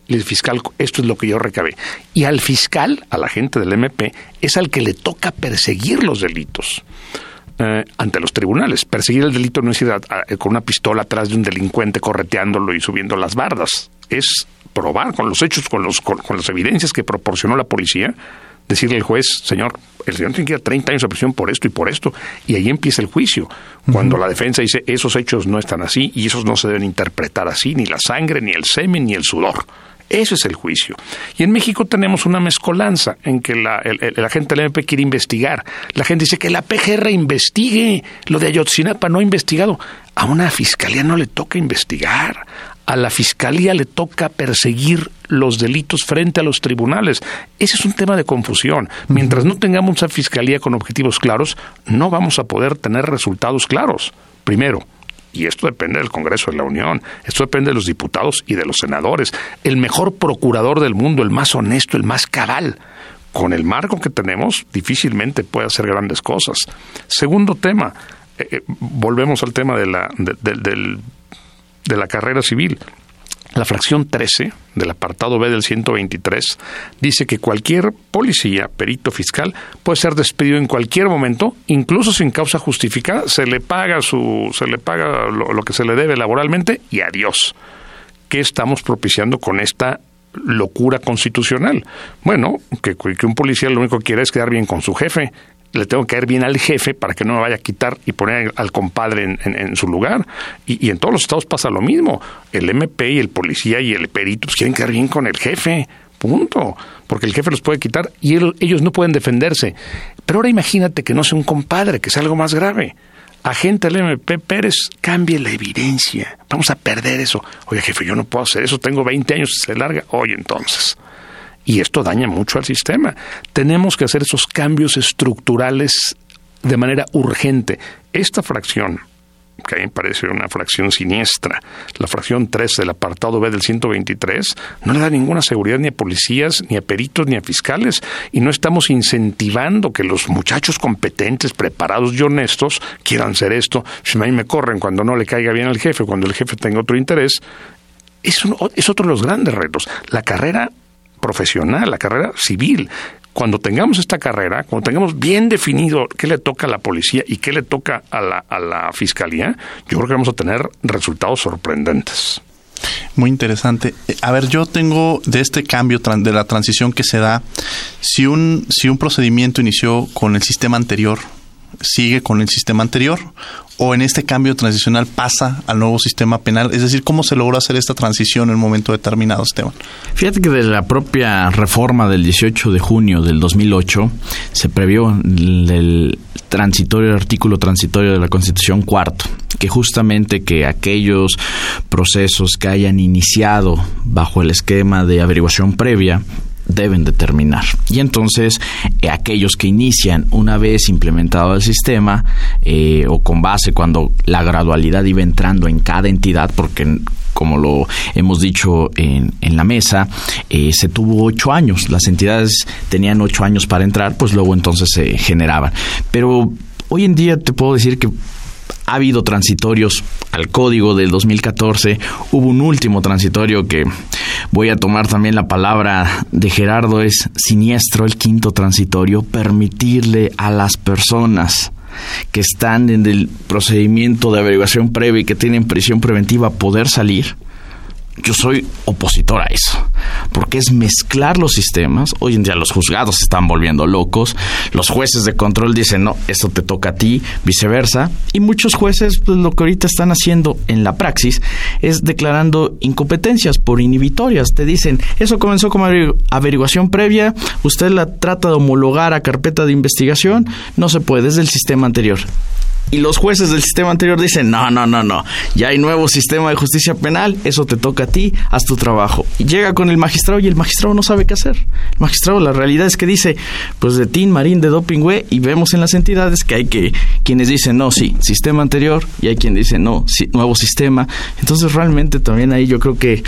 Y el fiscal, esto es lo que yo recabé. Y al fiscal, a la gente del MP, es al que le toca perseguir los delitos. Eh, ante los tribunales. Perseguir el delito no es ir con una pistola atrás de un delincuente correteándolo y subiendo las bardas. Es probar con los hechos, con, los, con las evidencias que proporcionó la policía, decirle al juez, señor, el señor tiene que ir a 30 años de prisión por esto y por esto, y ahí empieza el juicio. Cuando la defensa dice, esos hechos no están así y esos no se deben interpretar así, ni la sangre, ni el semen, ni el sudor. Ese es el juicio. Y en México tenemos una mezcolanza en que la, el, agente del MP quiere investigar. La gente dice que la PGR investigue. Lo de Ayotzinapa no ha investigado. A una fiscalía no le toca investigar a la fiscalía le toca perseguir los delitos frente a los tribunales. Ese es un tema de confusión. Mientras no tengamos una fiscalía con objetivos claros, no vamos a poder tener resultados claros. Primero, y esto depende del Congreso de la Unión, esto depende de los diputados y de los senadores, el mejor procurador del mundo, el más honesto, el más cabal. Con el marco que tenemos, difícilmente puede hacer grandes cosas. Segundo tema, eh, eh, volvemos al tema de la, del de la carrera civil. La fracción 13 del apartado B del 123 dice que cualquier policía, perito fiscal, puede ser despedido en cualquier momento, incluso sin causa justificada, se le paga su se le paga lo, que se le debe laboralmente y adiós. ¿Qué estamos propiciando con esta locura constitucional? Bueno, que, que un policía lo único que quiere es quedar bien con su jefe, le tengo que caer bien al jefe para que no me vaya a quitar y poner al compadre en, su lugar. Y, en todos los estados pasa lo mismo. El MP y el policía y el perito quieren quedar bien con el jefe. Punto. Porque el jefe los puede quitar y ellos no pueden defenderse. Pero ahora imagínate que no sea un compadre, que sea algo más grave. Agente del MP Pérez, cambie la evidencia. Vamos a perder eso. Oye, jefe, yo no puedo hacer eso. Tengo 20 años, se larga. Oye, entonces y esto daña mucho al sistema. Tenemos que hacer esos cambios estructurales de manera urgente. Esta fracción, que a mí me parece una fracción siniestra, la fracción 3 del apartado B del 123, no le da ninguna seguridad ni a policías, ni a peritos, ni a fiscales, y no estamos incentivando que los muchachos competentes, preparados y honestos quieran hacer esto. Si a mí me corren cuando no le caiga bien al jefe, cuando el jefe tenga otro interés, es, es otro de los grandes retos. La carrera profesional, la carrera civil cuando tengamos esta carrera, cuando tengamos bien definido qué le toca a la policía y qué le toca a la, a la fiscalía, yo creo que vamos a tener resultados sorprendentes. Muy interesante. Eh, a ver, yo tengo de este cambio de la transición que se da, si un, si un procedimiento inició con el sistema anterior, sigue con el sistema anterior o en este cambio transicional pasa al nuevo sistema penal? Es decir, ¿cómo se logró hacer esta transición en un momento determinado, Esteban? Fíjate que de la propia reforma del 18 de junio del 2008 se previó el transitorio, el artículo transitorio de la Constitución cuarto, que justamente que aquellos procesos que hayan iniciado bajo el esquema de averiguación previa deben determinar. Y entonces eh, aquellos que inician una vez implementado el sistema eh, o con base cuando la gradualidad iba entrando en cada entidad, porque como lo hemos dicho en, en la mesa, eh, se tuvo ocho años. Las entidades tenían ocho años para entrar, pues luego entonces se generaban. Pero hoy en día te puedo decir que ha habido transitorios al código del 2014, hubo un último transitorio que voy a tomar también la palabra de Gerardo, es siniestro el quinto transitorio, permitirle a las personas que están en el procedimiento de averiguación previa y que tienen prisión preventiva poder salir yo soy opositor a eso, porque es mezclar los sistemas. Hoy en día los juzgados se están volviendo locos, los jueces de control dicen, no, esto te toca a ti, viceversa, y muchos jueces pues, lo que ahorita están haciendo en la praxis es declarando incompetencias por inhibitorias. Te dicen, eso comenzó como averiguación previa, usted la trata de homologar a carpeta de investigación, no se puede, es del sistema anterior y los jueces del sistema anterior dicen, no, no, no, no, ya hay nuevo sistema de justicia penal, eso te toca a ti, haz tu trabajo. Y llega con el magistrado y el magistrado no sabe qué hacer. El magistrado, la realidad es que dice, pues de TIN, Marín, de Doping, y vemos en las entidades que hay que, quienes dicen, no, sí, sistema anterior, y hay quien dice, no, nuevo sistema. Entonces realmente también ahí yo creo que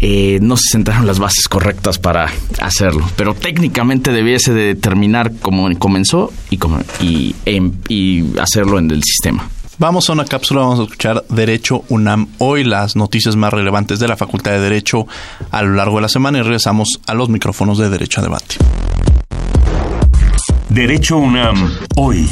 eh, no se sentaron las bases correctas para hacerlo. Pero técnicamente debiese de terminar como comenzó y, como, y, em, y hacerlo en el sistema. Vamos a una cápsula, vamos a escuchar Derecho UNAM hoy, las noticias más relevantes de la Facultad de Derecho a lo largo de la semana y regresamos a los micrófonos de Derecho a Debate. Derecho UNAM hoy.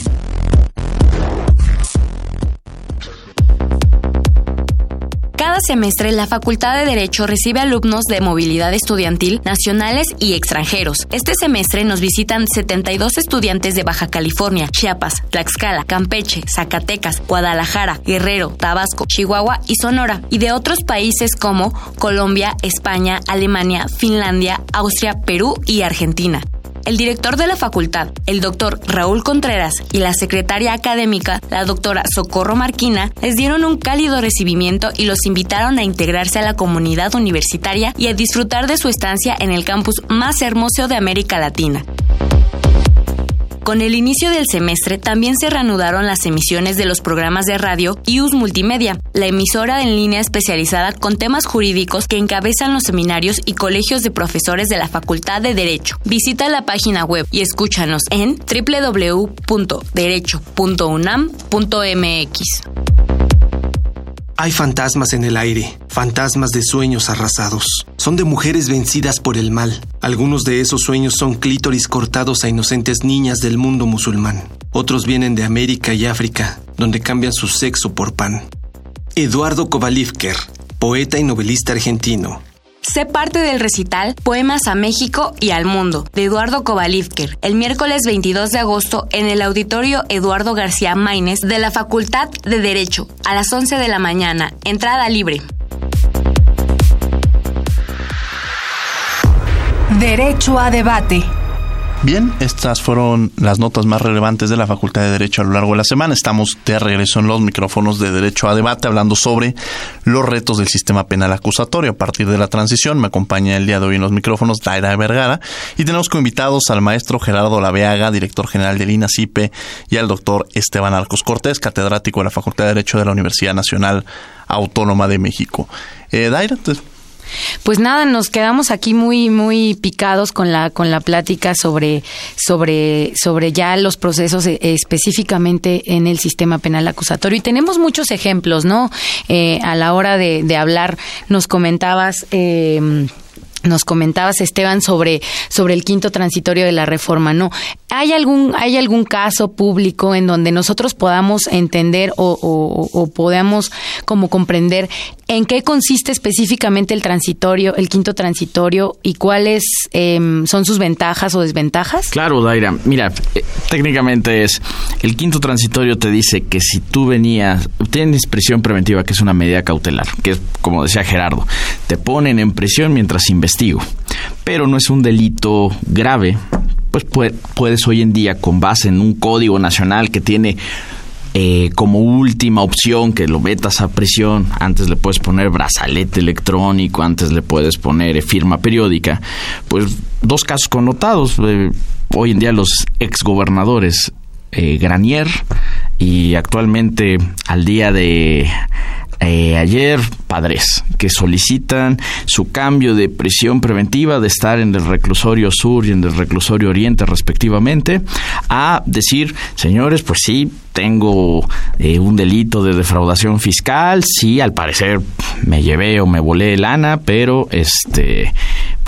Semestre, la Facultad de Derecho recibe alumnos de movilidad estudiantil nacionales y extranjeros. Este semestre nos visitan 72 estudiantes de Baja California, Chiapas, Tlaxcala, Campeche, Zacatecas, Guadalajara, Guerrero, Tabasco, Chihuahua y Sonora, y de otros países como Colombia, España, Alemania, Finlandia, Austria, Perú y Argentina. El director de la facultad, el doctor Raúl Contreras, y la secretaria académica, la doctora Socorro Marquina, les dieron un cálido recibimiento y los invitaron a integrarse a la comunidad universitaria y a disfrutar de su estancia en el campus más hermoso de América Latina. Con el inicio del semestre también se reanudaron las emisiones de los programas de radio IUS Multimedia, la emisora en línea especializada con temas jurídicos que encabezan los seminarios y colegios de profesores de la Facultad de Derecho. Visita la página web y escúchanos en www.derecho.unam.mx. Hay fantasmas en el aire, fantasmas de sueños arrasados. Son de mujeres vencidas por el mal. Algunos de esos sueños son clítoris cortados a inocentes niñas del mundo musulmán. Otros vienen de América y África, donde cambian su sexo por pan. Eduardo Kovalivker, poeta y novelista argentino, Sé parte del recital Poemas a México y al Mundo de Eduardo Kovalivker el miércoles 22 de agosto en el auditorio Eduardo García Maínez de la Facultad de Derecho a las 11 de la mañana. Entrada libre. Derecho a debate. Bien, estas fueron las notas más relevantes de la Facultad de Derecho a lo largo de la semana. Estamos de regreso en los micrófonos de Derecho a Debate hablando sobre los retos del sistema penal acusatorio. A partir de la transición me acompaña el día de hoy en los micrófonos Daira Vergara y tenemos como invitados al maestro Gerardo Laveaga, director general del INACIPE, y al doctor Esteban Arcos Cortés, catedrático de la Facultad de Derecho de la Universidad Nacional Autónoma de México. Eh, Daira, pues nada, nos quedamos aquí muy muy picados con la con la plática sobre sobre sobre ya los procesos eh, específicamente en el sistema penal acusatorio y tenemos muchos ejemplos, ¿no? Eh, a la hora de, de hablar, nos comentabas. Eh, nos comentabas Esteban sobre sobre el quinto transitorio de la reforma no hay algún hay algún caso público en donde nosotros podamos entender o, podamos como comprender en qué consiste específicamente el transitorio el quinto transitorio y cuáles em, son sus ventajas o desventajas claro Daira. Mira eh, técnicamente es el quinto transitorio te dice que si tú venías tienes prisión preventiva que es una medida cautelar que es como decía Gerardo te ponen en prisión mientras investigo pero no es un delito grave pues puedes hoy en día, con base en un código nacional que tiene eh, como última opción que lo metas a prisión, antes le puedes poner brazalete electrónico, antes le puedes poner eh, firma periódica, pues dos casos connotados. Eh, hoy en día los exgobernadores Granier y actualmente al día de eh, ayer padres que solicitan su cambio de prisión preventiva de estar en el reclusorio sur y en el reclusorio oriente respectivamente a decir señores pues sí tengo eh, un delito de defraudación fiscal sí al parecer me llevé o me volé lana pero este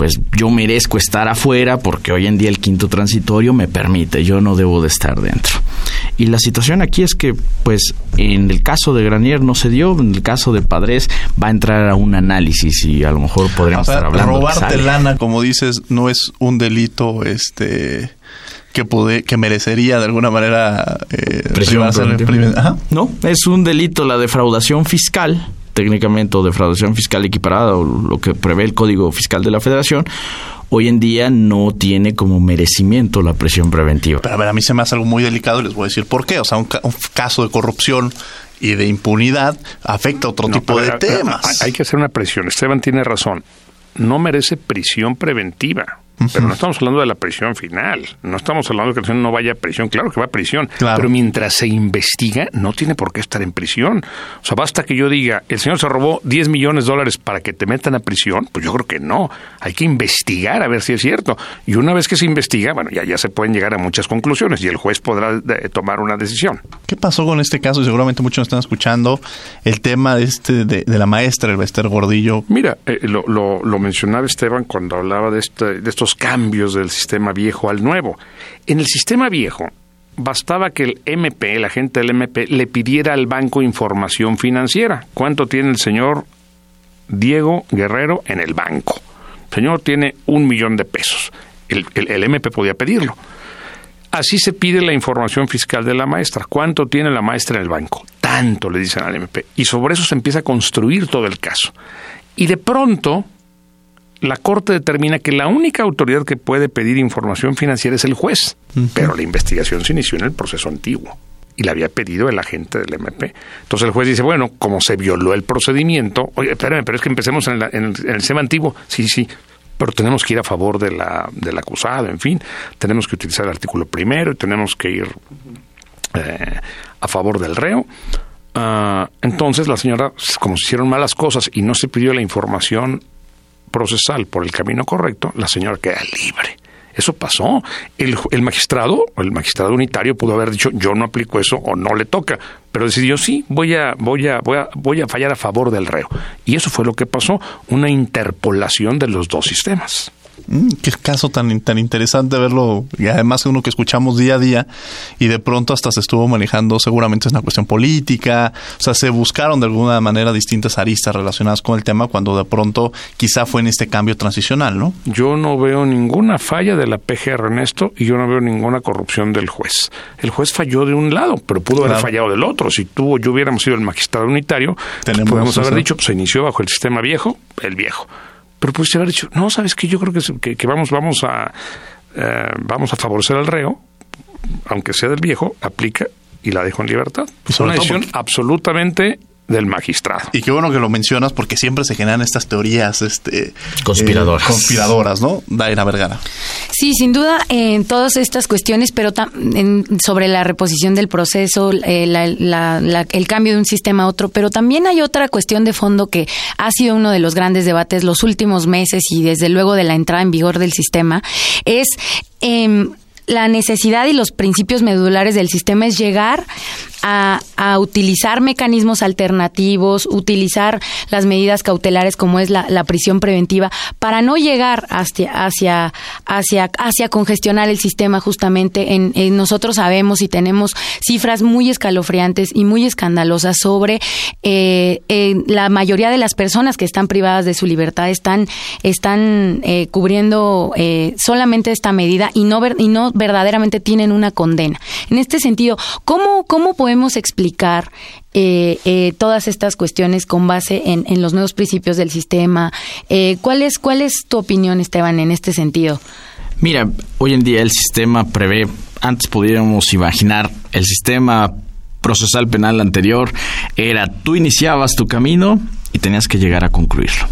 pues yo merezco estar afuera porque hoy en día el quinto transitorio me permite, yo no debo de estar dentro. Y la situación aquí es que, pues, en el caso de Granier no se dio, en el caso de Padres va a entrar a un análisis y a lo mejor podríamos estar hablando. Robarte lana, como dices, no es un delito, este que puede, que merecería de alguna manera eh, No, es un delito la defraudación fiscal técnicamente o defraudación fiscal equiparada o lo que prevé el Código Fiscal de la Federación, hoy en día no tiene como merecimiento la presión preventiva. Pero a ver, a mí se me hace algo muy delicado y les voy a decir por qué. O sea, un, caso de corrupción y de impunidad afecta a otro tipo de temas. Hay que hacer una presión. Esteban tiene razón. No merece prisión preventiva. Pero no estamos hablando de la prisión final. No estamos hablando de que el no vaya a prisión. Claro que va a prisión. Pero mientras se investiga, no tiene por qué estar en prisión. O sea, basta que yo diga, el señor se robó 10 millones de dólares para que te metan a prisión. Pues yo creo que no. Hay que investigar a ver si es cierto. Y una vez que se investiga, bueno, ya, ya se pueden llegar a muchas conclusiones y el juez podrá eh, tomar una decisión. ¿Qué pasó con este caso? Seguramente muchos están escuchando el tema de, este, de, la maestra, el Bester Gordillo. Mira, eh, lo, lo, lo, mencionaba Esteban cuando hablaba de, este, de estos cambios del sistema viejo al nuevo. En el sistema viejo, bastaba que el MP, el agente del MP, le pidiera al banco información financiera. ¿Cuánto tiene el señor Diego Guerrero en el banco? El señor tiene un millón de pesos. El, el, MP podía pedirlo. Así se pide la información fiscal de la maestra. ¿Cuánto tiene la maestra en el banco? Tanto, le dicen al MP. Y sobre eso se empieza a construir todo el caso. Y de pronto, la Corte determina que la única autoridad que puede pedir información financiera es el juez, pero la investigación se inició en el proceso antiguo y la había pedido el agente del MP. Entonces el juez dice, bueno, como se violó el procedimiento, oye, espérame, pero es que empecemos en, el, en antiguo, sí, sí, pero tenemos que ir a favor de la, del acusado, en fin, tenemos que utilizar el artículo primero y tenemos que ir eh, a favor del reo. Ah, entonces la señora, como se hicieron malas cosas y no se pidió la información procesal por el camino correcto, la señora queda libre. Eso pasó. El, el magistrado, el magistrado unitario pudo haber dicho yo no aplico eso o no le toca, pero decidió sí, voy a, voy a, voy a, voy a fallar a favor del reo. Y eso fue lo que pasó, una interpolación de los dos sistemas. Mm, qué caso tan, tan interesante verlo, y además uno que escuchamos día a día, y de pronto hasta se estuvo manejando, seguramente es una cuestión política, o sea, se buscaron de alguna manera distintas aristas relacionadas con el tema cuando de pronto quizá fue en este cambio transicional, ¿no? Yo no veo ninguna falla de la PGR Ernesto y yo no veo ninguna corrupción del juez. El juez falló de un lado, pero pudo haber fallado del otro. Si tú o yo hubiéramos sido el magistrado unitario, podemos haber dicho, se inició bajo el sistema viejo, el viejo pero pudiste haber dicho, no, sabes que yo creo que, que, vamos, vamos a, eh, vamos a favorecer al reo, aunque sea del viejo, aplica y la dejo en libertad. Es una decisión absolutamente del magistrado. Y qué bueno que lo mencionas porque siempre se generan estas teorías este, conspiradoras. Eh, conspiradoras, ¿no? Daina Vergara. Sí, sin duda en todas estas cuestiones, pero en, sobre la reposición del proceso, eh, el cambio de un sistema a otro, pero también hay otra cuestión de fondo que ha sido uno de los grandes debates los últimos meses y desde luego de la entrada en vigor del sistema, es... Eh, la necesidad y los principios medulares del sistema es llegar a, utilizar mecanismos alternativos, utilizar las medidas cautelares como es la, prisión preventiva, para no llegar hacia, hacia, hacia, hacia congestionar el sistema justamente. En, nosotros sabemos y tenemos cifras muy escalofriantes y muy escandalosas sobre eh, la mayoría de las personas que están privadas de su libertad están, están eh, cubriendo eh, solamente esta medida y no, y no verdaderamente tienen una condena. En este sentido, ¿cómo, cómo podemos explicar eh, eh, todas estas cuestiones con base en, los nuevos principios del sistema? Eh, ¿cuál, es, ¿Cuál es tu opinión, Esteban, en este sentido? Mira, hoy en día el sistema prevé, antes pudiéramos imaginar, el sistema procesal penal anterior era tú iniciabas tu camino y tenías que llegar a concluirlo.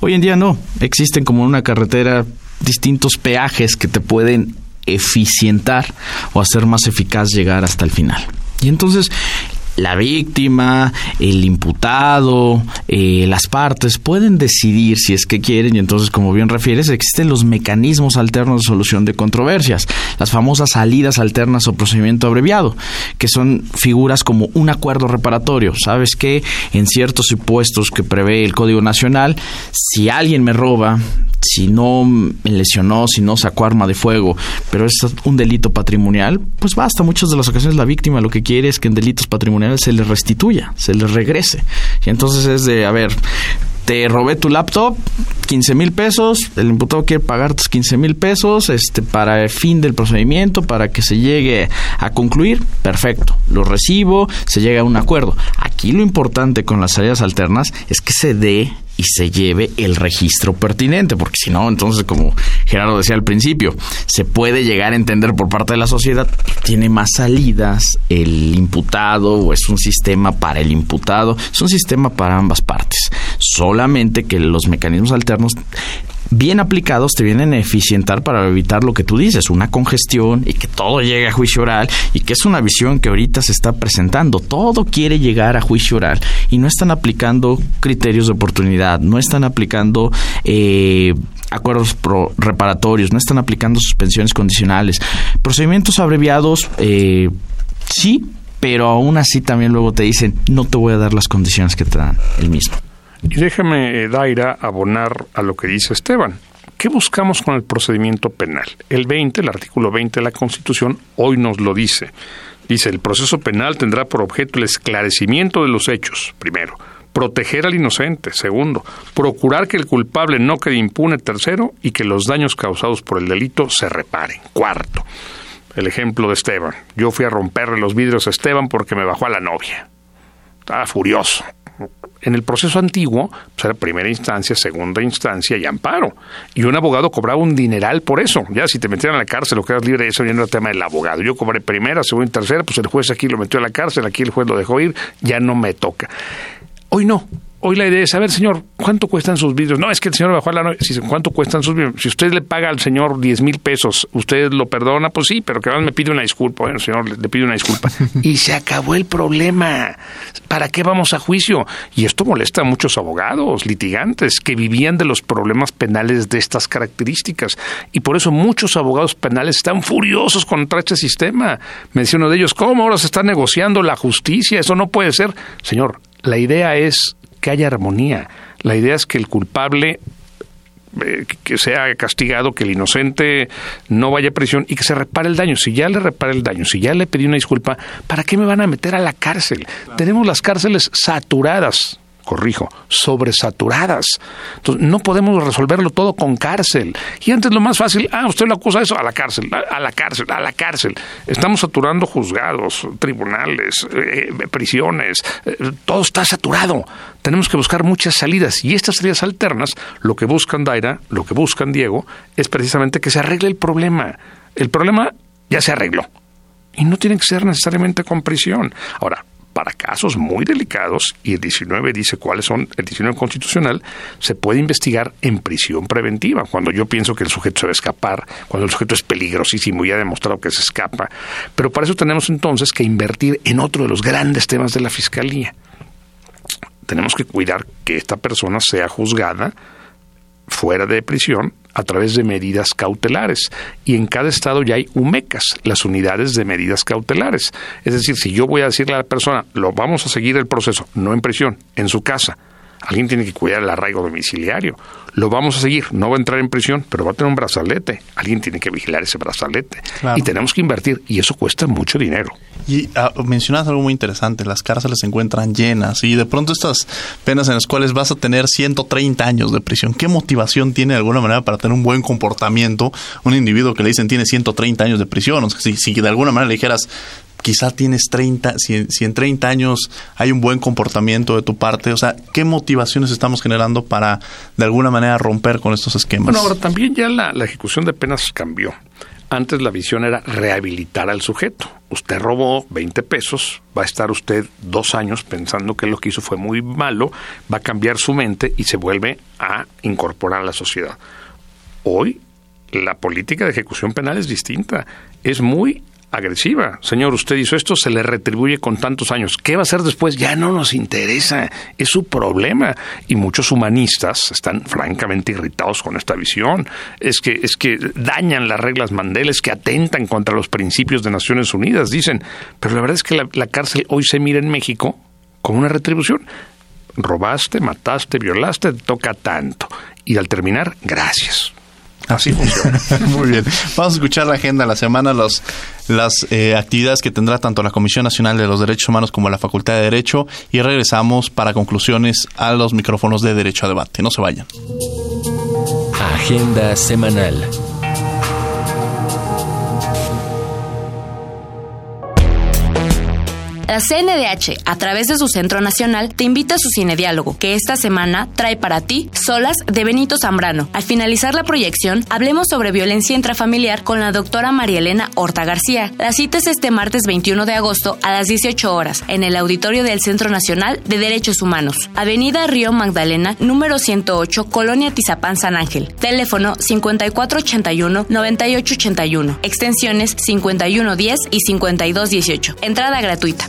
Hoy en día no, existen como una carretera distintos peajes que te pueden eficientar o hacer más eficaz llegar hasta el final. Y entonces la víctima, el imputado, eh, las partes pueden decidir si es que quieren y entonces, como bien refieres, existen los mecanismos alternos de solución de controversias, las famosas salidas alternas o procedimiento abreviado, que son figuras como un acuerdo reparatorio. Sabes que en ciertos supuestos que prevé el Código Nacional, si alguien me roba, si no me lesionó, si no sacó arma de fuego, pero es un delito patrimonial, pues basta. Muchas de las ocasiones la víctima lo que quiere es que en delitos patrimoniales se le restituya, se le regrese. Y entonces es de, a ver, te robé tu laptop, 15 mil pesos, el imputado quiere pagar tus 15 mil pesos este, para el fin del procedimiento, para que se llegue a concluir, perfecto, lo recibo, se llega a un acuerdo. Aquí lo importante con las salidas alternas es que se dé y se lleve el registro pertinente, porque si no, entonces, como Gerardo decía al principio, se puede llegar a entender por parte de la sociedad tiene más salidas el imputado o es un sistema para el imputado, es un sistema para ambas partes, solamente que los mecanismos alternos bien aplicados te vienen a eficientar para evitar lo que tú dices, una congestión y que todo llegue a juicio oral y que es una visión que ahorita se está presentando. Todo quiere llegar a juicio oral y no están aplicando criterios de oportunidad, no están aplicando eh, acuerdos reparatorios, no están aplicando suspensiones condicionales. Procedimientos abreviados, eh, sí, pero aún así también luego te dicen, no te voy a dar las condiciones que te dan el mismo. Y déjeme, Daira, abonar a lo que dice Esteban. ¿Qué buscamos con el procedimiento penal? El 20, el artículo 20 de la Constitución, hoy nos lo dice. Dice, el proceso penal tendrá por objeto el esclarecimiento de los hechos, primero, proteger al inocente, segundo, procurar que el culpable no quede impune, tercero, y que los daños causados por el delito se reparen, cuarto. El ejemplo de Esteban. Yo fui a romperle los vidrios a Esteban porque me bajó a la novia. Estaba furioso en el proceso antiguo, pues era primera instancia, segunda instancia y amparo. Y un abogado cobraba un dineral por eso. Ya si te metieran a la cárcel o quedas libre, eso ya no era tema del abogado. Yo cobré primera, segunda y tercera, pues el juez aquí lo metió a la cárcel, aquí el juez lo dejó ir, ya no me toca. Hoy no. Hoy la idea es, a ver, señor, ¿cuánto cuestan sus vidrios? No, es que el señor bajó a la noche. ¿Cuánto cuestan sus vidrios? Si usted le paga al señor 10 mil pesos, ¿usted lo perdona? Pues sí, pero que además me pide una disculpa. Bueno, señor, le pide una disculpa. y se acabó el problema. ¿Para qué vamos a juicio? Y esto molesta a muchos abogados, litigantes, que vivían de los problemas penales de estas características. Y por eso muchos abogados penales están furiosos contra este sistema. Me decía uno de ellos, ¿cómo ahora se está negociando la justicia? Eso no puede ser. Señor, la idea es que haya armonía. La idea es que el culpable eh, que sea castigado, que el inocente no vaya a prisión y que se repare el daño. Si ya le repare el daño, si ya le pedí una disculpa, ¿para qué me van a meter a la cárcel? Tenemos las cárceles saturadas corrijo, sobresaturadas. Entonces, no podemos resolverlo todo con cárcel. Y antes lo más fácil, ah, usted lo acusa de eso, a la cárcel, a, la cárcel, a la cárcel. Estamos saturando juzgados, tribunales, eh, prisiones, eh, todo está saturado. Tenemos que buscar muchas salidas y estas salidas alternas, lo que buscan Daira, lo que buscan Diego, es precisamente que se arregle el problema. El problema ya se arregló y no tiene que ser necesariamente con prisión. Ahora, para casos muy delicados, y el 19 dice cuáles son, el 19 constitucional, se puede investigar en prisión preventiva, cuando yo pienso que el sujeto se va a escapar, cuando el sujeto es peligrosísimo y ha demostrado que se escapa. Pero para eso tenemos entonces que invertir en otro de los grandes temas de la Fiscalía. Tenemos que cuidar que esta persona sea juzgada fuera de prisión a través de medidas cautelares. Y en cada estado ya hay UMECAS, las unidades de medidas cautelares. Es decir, si yo voy a decirle a la persona, lo vamos a seguir el proceso, no en prisión, en su casa, Alguien tiene que cuidar el arraigo domiciliario. Lo vamos a seguir. No va a entrar en prisión, pero va a tener un brazalete. Alguien tiene que vigilar ese brazalete. Y tenemos que invertir. Y eso cuesta mucho dinero. Y ah, mencionas algo muy interesante. Las cárceles se encuentran llenas. Y de pronto estas penas en las cuales vas a tener 130 años de prisión. ¿Qué motivación tiene de alguna manera para tener un buen comportamiento un individuo que le dicen tiene 130 años de prisión? O sea, si, si de alguna manera le dijeras quizá tienes 30, si, en 30 años hay un buen comportamiento de tu parte, o sea, ¿qué motivaciones estamos generando para de alguna manera romper con estos esquemas? Bueno, ahora también ya la ejecución de penas cambió. Antes la visión era rehabilitar al sujeto. Usted robó 20 pesos, va a estar usted dos años pensando que lo que hizo fue muy malo, va a cambiar su mente y se vuelve a incorporar a la sociedad. Hoy la política de ejecución penal es distinta. Es muy agresiva. Señor, usted hizo esto, se le retribuye con tantos años. ¿Qué va a hacer después? Ya no nos interesa. Es su problema. Y muchos humanistas están francamente irritados con esta visión. Es que, es que dañan las reglas Mandela, que atentan contra los principios de Naciones Unidas, dicen. Pero la verdad es que la, la cárcel hoy se mira en México como una retribución. Robaste, mataste, violaste, te toca tanto. Y al terminar, gracias. Así funciona. Muy bien. Vamos a escuchar la agenda de la semana, los, las eh, actividades que tendrá tanto la Comisión Nacional de los Derechos Humanos como la Facultad de Derecho y regresamos para conclusiones a los micrófonos de Derecho a Debate. No se vayan. Agenda semanal. La CNDH, a través de su Centro Nacional, te invita a su cine diálogo, que esta semana trae para ti Solas de Benito Zambrano. Al finalizar la proyección, hablemos sobre violencia intrafamiliar con la doctora María Elena Horta García. La cita es este martes 21 de agosto a las 18 horas, en el auditorio del Centro Nacional de Derechos Humanos. Avenida Río Magdalena, número 108, Colonia Tizapán San Ángel. Teléfono 5481-9881. Extensiones 5110 y 5218. Entrada gratuita.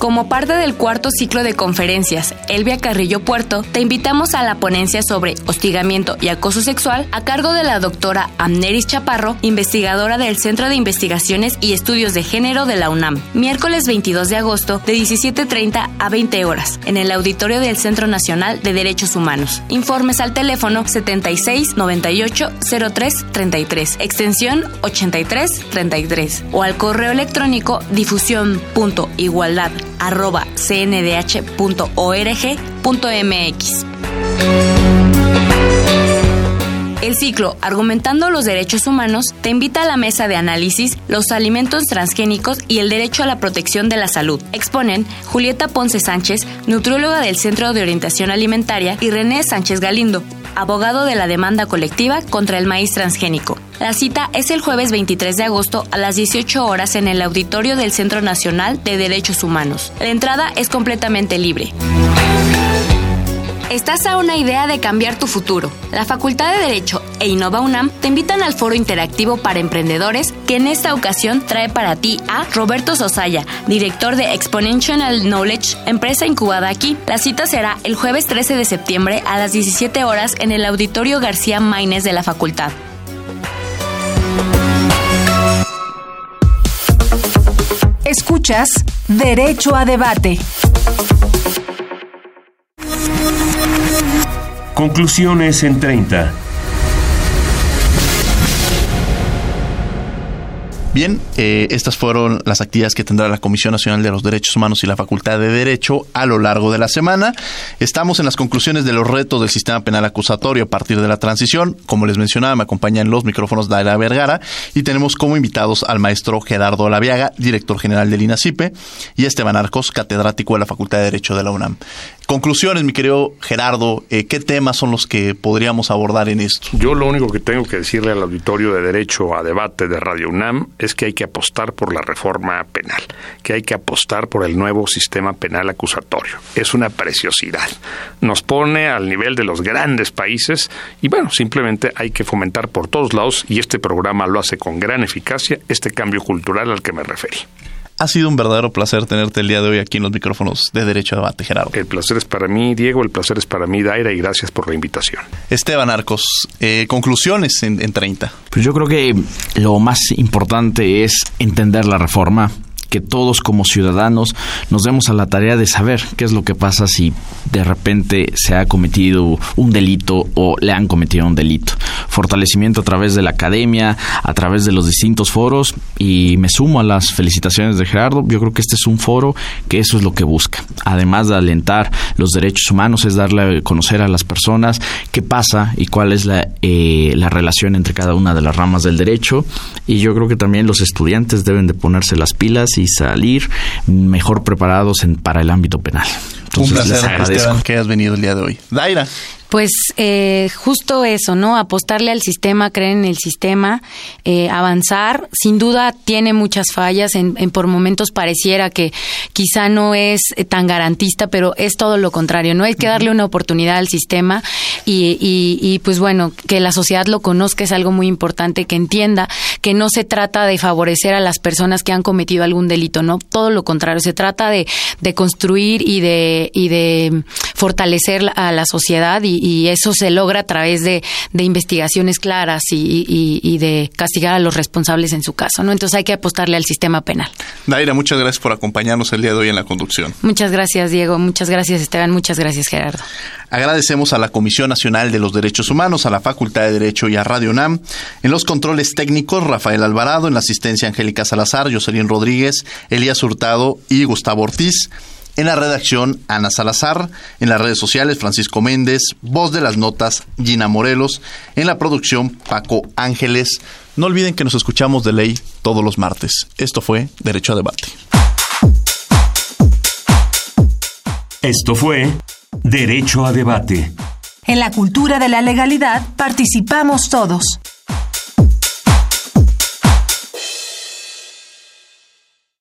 Como parte del cuarto ciclo de conferencias Elvia Carrillo Puerto, te invitamos a la ponencia sobre hostigamiento y acoso sexual a cargo de la doctora Amneris Chaparro, investigadora del Centro de Investigaciones y Estudios de Género de la UNAM. Miércoles 22 de agosto de 17.30 a 20 horas en el auditorio del Centro Nacional de Derechos Humanos. Informes al teléfono 76 98 03 33, extensión 83 33 o al correo electrónico difusión.igualdad arroba cndh.org.mx. El ciclo Argumentando los Derechos Humanos te invita a la mesa de análisis Los alimentos transgénicos y el derecho a la protección de la salud. Exponen Julieta Ponce Sánchez, nutrióloga del Centro de Orientación Alimentaria, y René Sánchez Galindo, abogado de la demanda colectiva contra el maíz transgénico. La cita es el jueves 23 de agosto a las 18 horas en el auditorio del Centro Nacional de Derechos Humanos. La entrada es completamente libre. Estás a una idea de cambiar tu futuro. La Facultad de Derecho e Innova UNAM te invitan al foro interactivo para emprendedores que en esta ocasión trae para ti a Roberto Sosaya, director de Exponential Knowledge, empresa incubada aquí. La cita será el jueves 13 de septiembre a las 17 horas en el Auditorio García Maínez de la Facultad. Escuchas Derecho a Debate. Conclusiones en 30. Bien, eh, estas fueron las actividades que tendrá la Comisión Nacional de los Derechos Humanos y la Facultad de Derecho a lo largo de la semana. Estamos en las conclusiones de los retos del sistema penal acusatorio a partir de la transición. Como les mencionaba, me acompañan los micrófonos de Vergara y tenemos como invitados al maestro Gerardo Laviaga, director general del INACIPE, y Esteban Arcos, catedrático de la Facultad de Derecho de la UNAM. Conclusiones, mi querido Gerardo, eh, ¿qué temas son los que podríamos abordar en esto? Yo lo único que tengo que decirle al auditorio de Derecho a Debate de Radio UNAM es que hay que apostar por la reforma penal, que hay que apostar por el nuevo sistema penal acusatorio. Es una preciosidad. Nos pone al nivel de los grandes países y bueno, simplemente hay que fomentar por todos lados y este programa lo hace con gran eficacia este cambio cultural al que me referí. Ha sido un verdadero placer tenerte el día de hoy aquí en los micrófonos de Derecho a Debate, Gerardo. El placer es para mí, Diego, el placer es para mí, Daira, y gracias por la invitación. Esteban Arcos, eh, conclusiones en, en 30. Pues yo creo que lo más importante es entender la reforma, que todos como ciudadanos nos demos a la tarea de saber qué es lo que pasa si de repente se ha cometido un delito o le han cometido un delito. Fortalecimiento a través de la academia, a través de los distintos foros y me sumo a las felicitaciones de Gerardo. Yo creo que este es un foro que eso es lo que busca. Además de alentar los derechos humanos, es darle a conocer a las personas qué pasa y cuál es la, eh, la relación entre cada una de las ramas del derecho. Y yo creo que también los estudiantes deben de ponerse las pilas y salir mejor preparados en, para el ámbito penal. Entonces, Un placer, les agradezco. Que hayas venido el día de hoy. Daira. Pues eh, justo eso, ¿no? Apostarle al sistema, creer en el sistema, eh, avanzar. Sin duda tiene muchas fallas, en, en, por momentos pareciera que quizá no es eh, tan garantista, pero es todo lo contrario, ¿no? Hay que darle una oportunidad al sistema y, y, y pues bueno, que la sociedad lo conozca es algo muy importante, que entienda que no se trata de favorecer a las personas que han cometido algún delito, ¿no? Todo lo contrario, se trata de, de construir y de, y de fortalecer a la sociedad y, y eso se logra a través de, de investigaciones claras y, y, y, de castigar a los responsables en su caso, ¿no? Entonces hay que apostarle al sistema penal. Daira, muchas gracias por acompañarnos el día de hoy en la conducción. Muchas gracias, Diego. Muchas gracias, Esteban. Muchas gracias, Gerardo. Agradecemos a la Comisión Nacional de los Derechos Humanos, a la Facultad de Derecho y a Radio UNAM. En los controles técnicos, Rafael Alvarado, en la asistencia Angélica Salazar, Jocelyn Rodríguez, Elías Hurtado y Gustavo Ortiz. En la redacción, Ana Salazar. En las redes sociales, Francisco Méndez. Voz de las notas, Gina Morelos. En la producción, Paco Ángeles. No olviden que nos escuchamos de ley todos los martes. Esto fue Derecho a Debate. Esto fue Derecho a Debate. En la cultura de la legalidad participamos todos.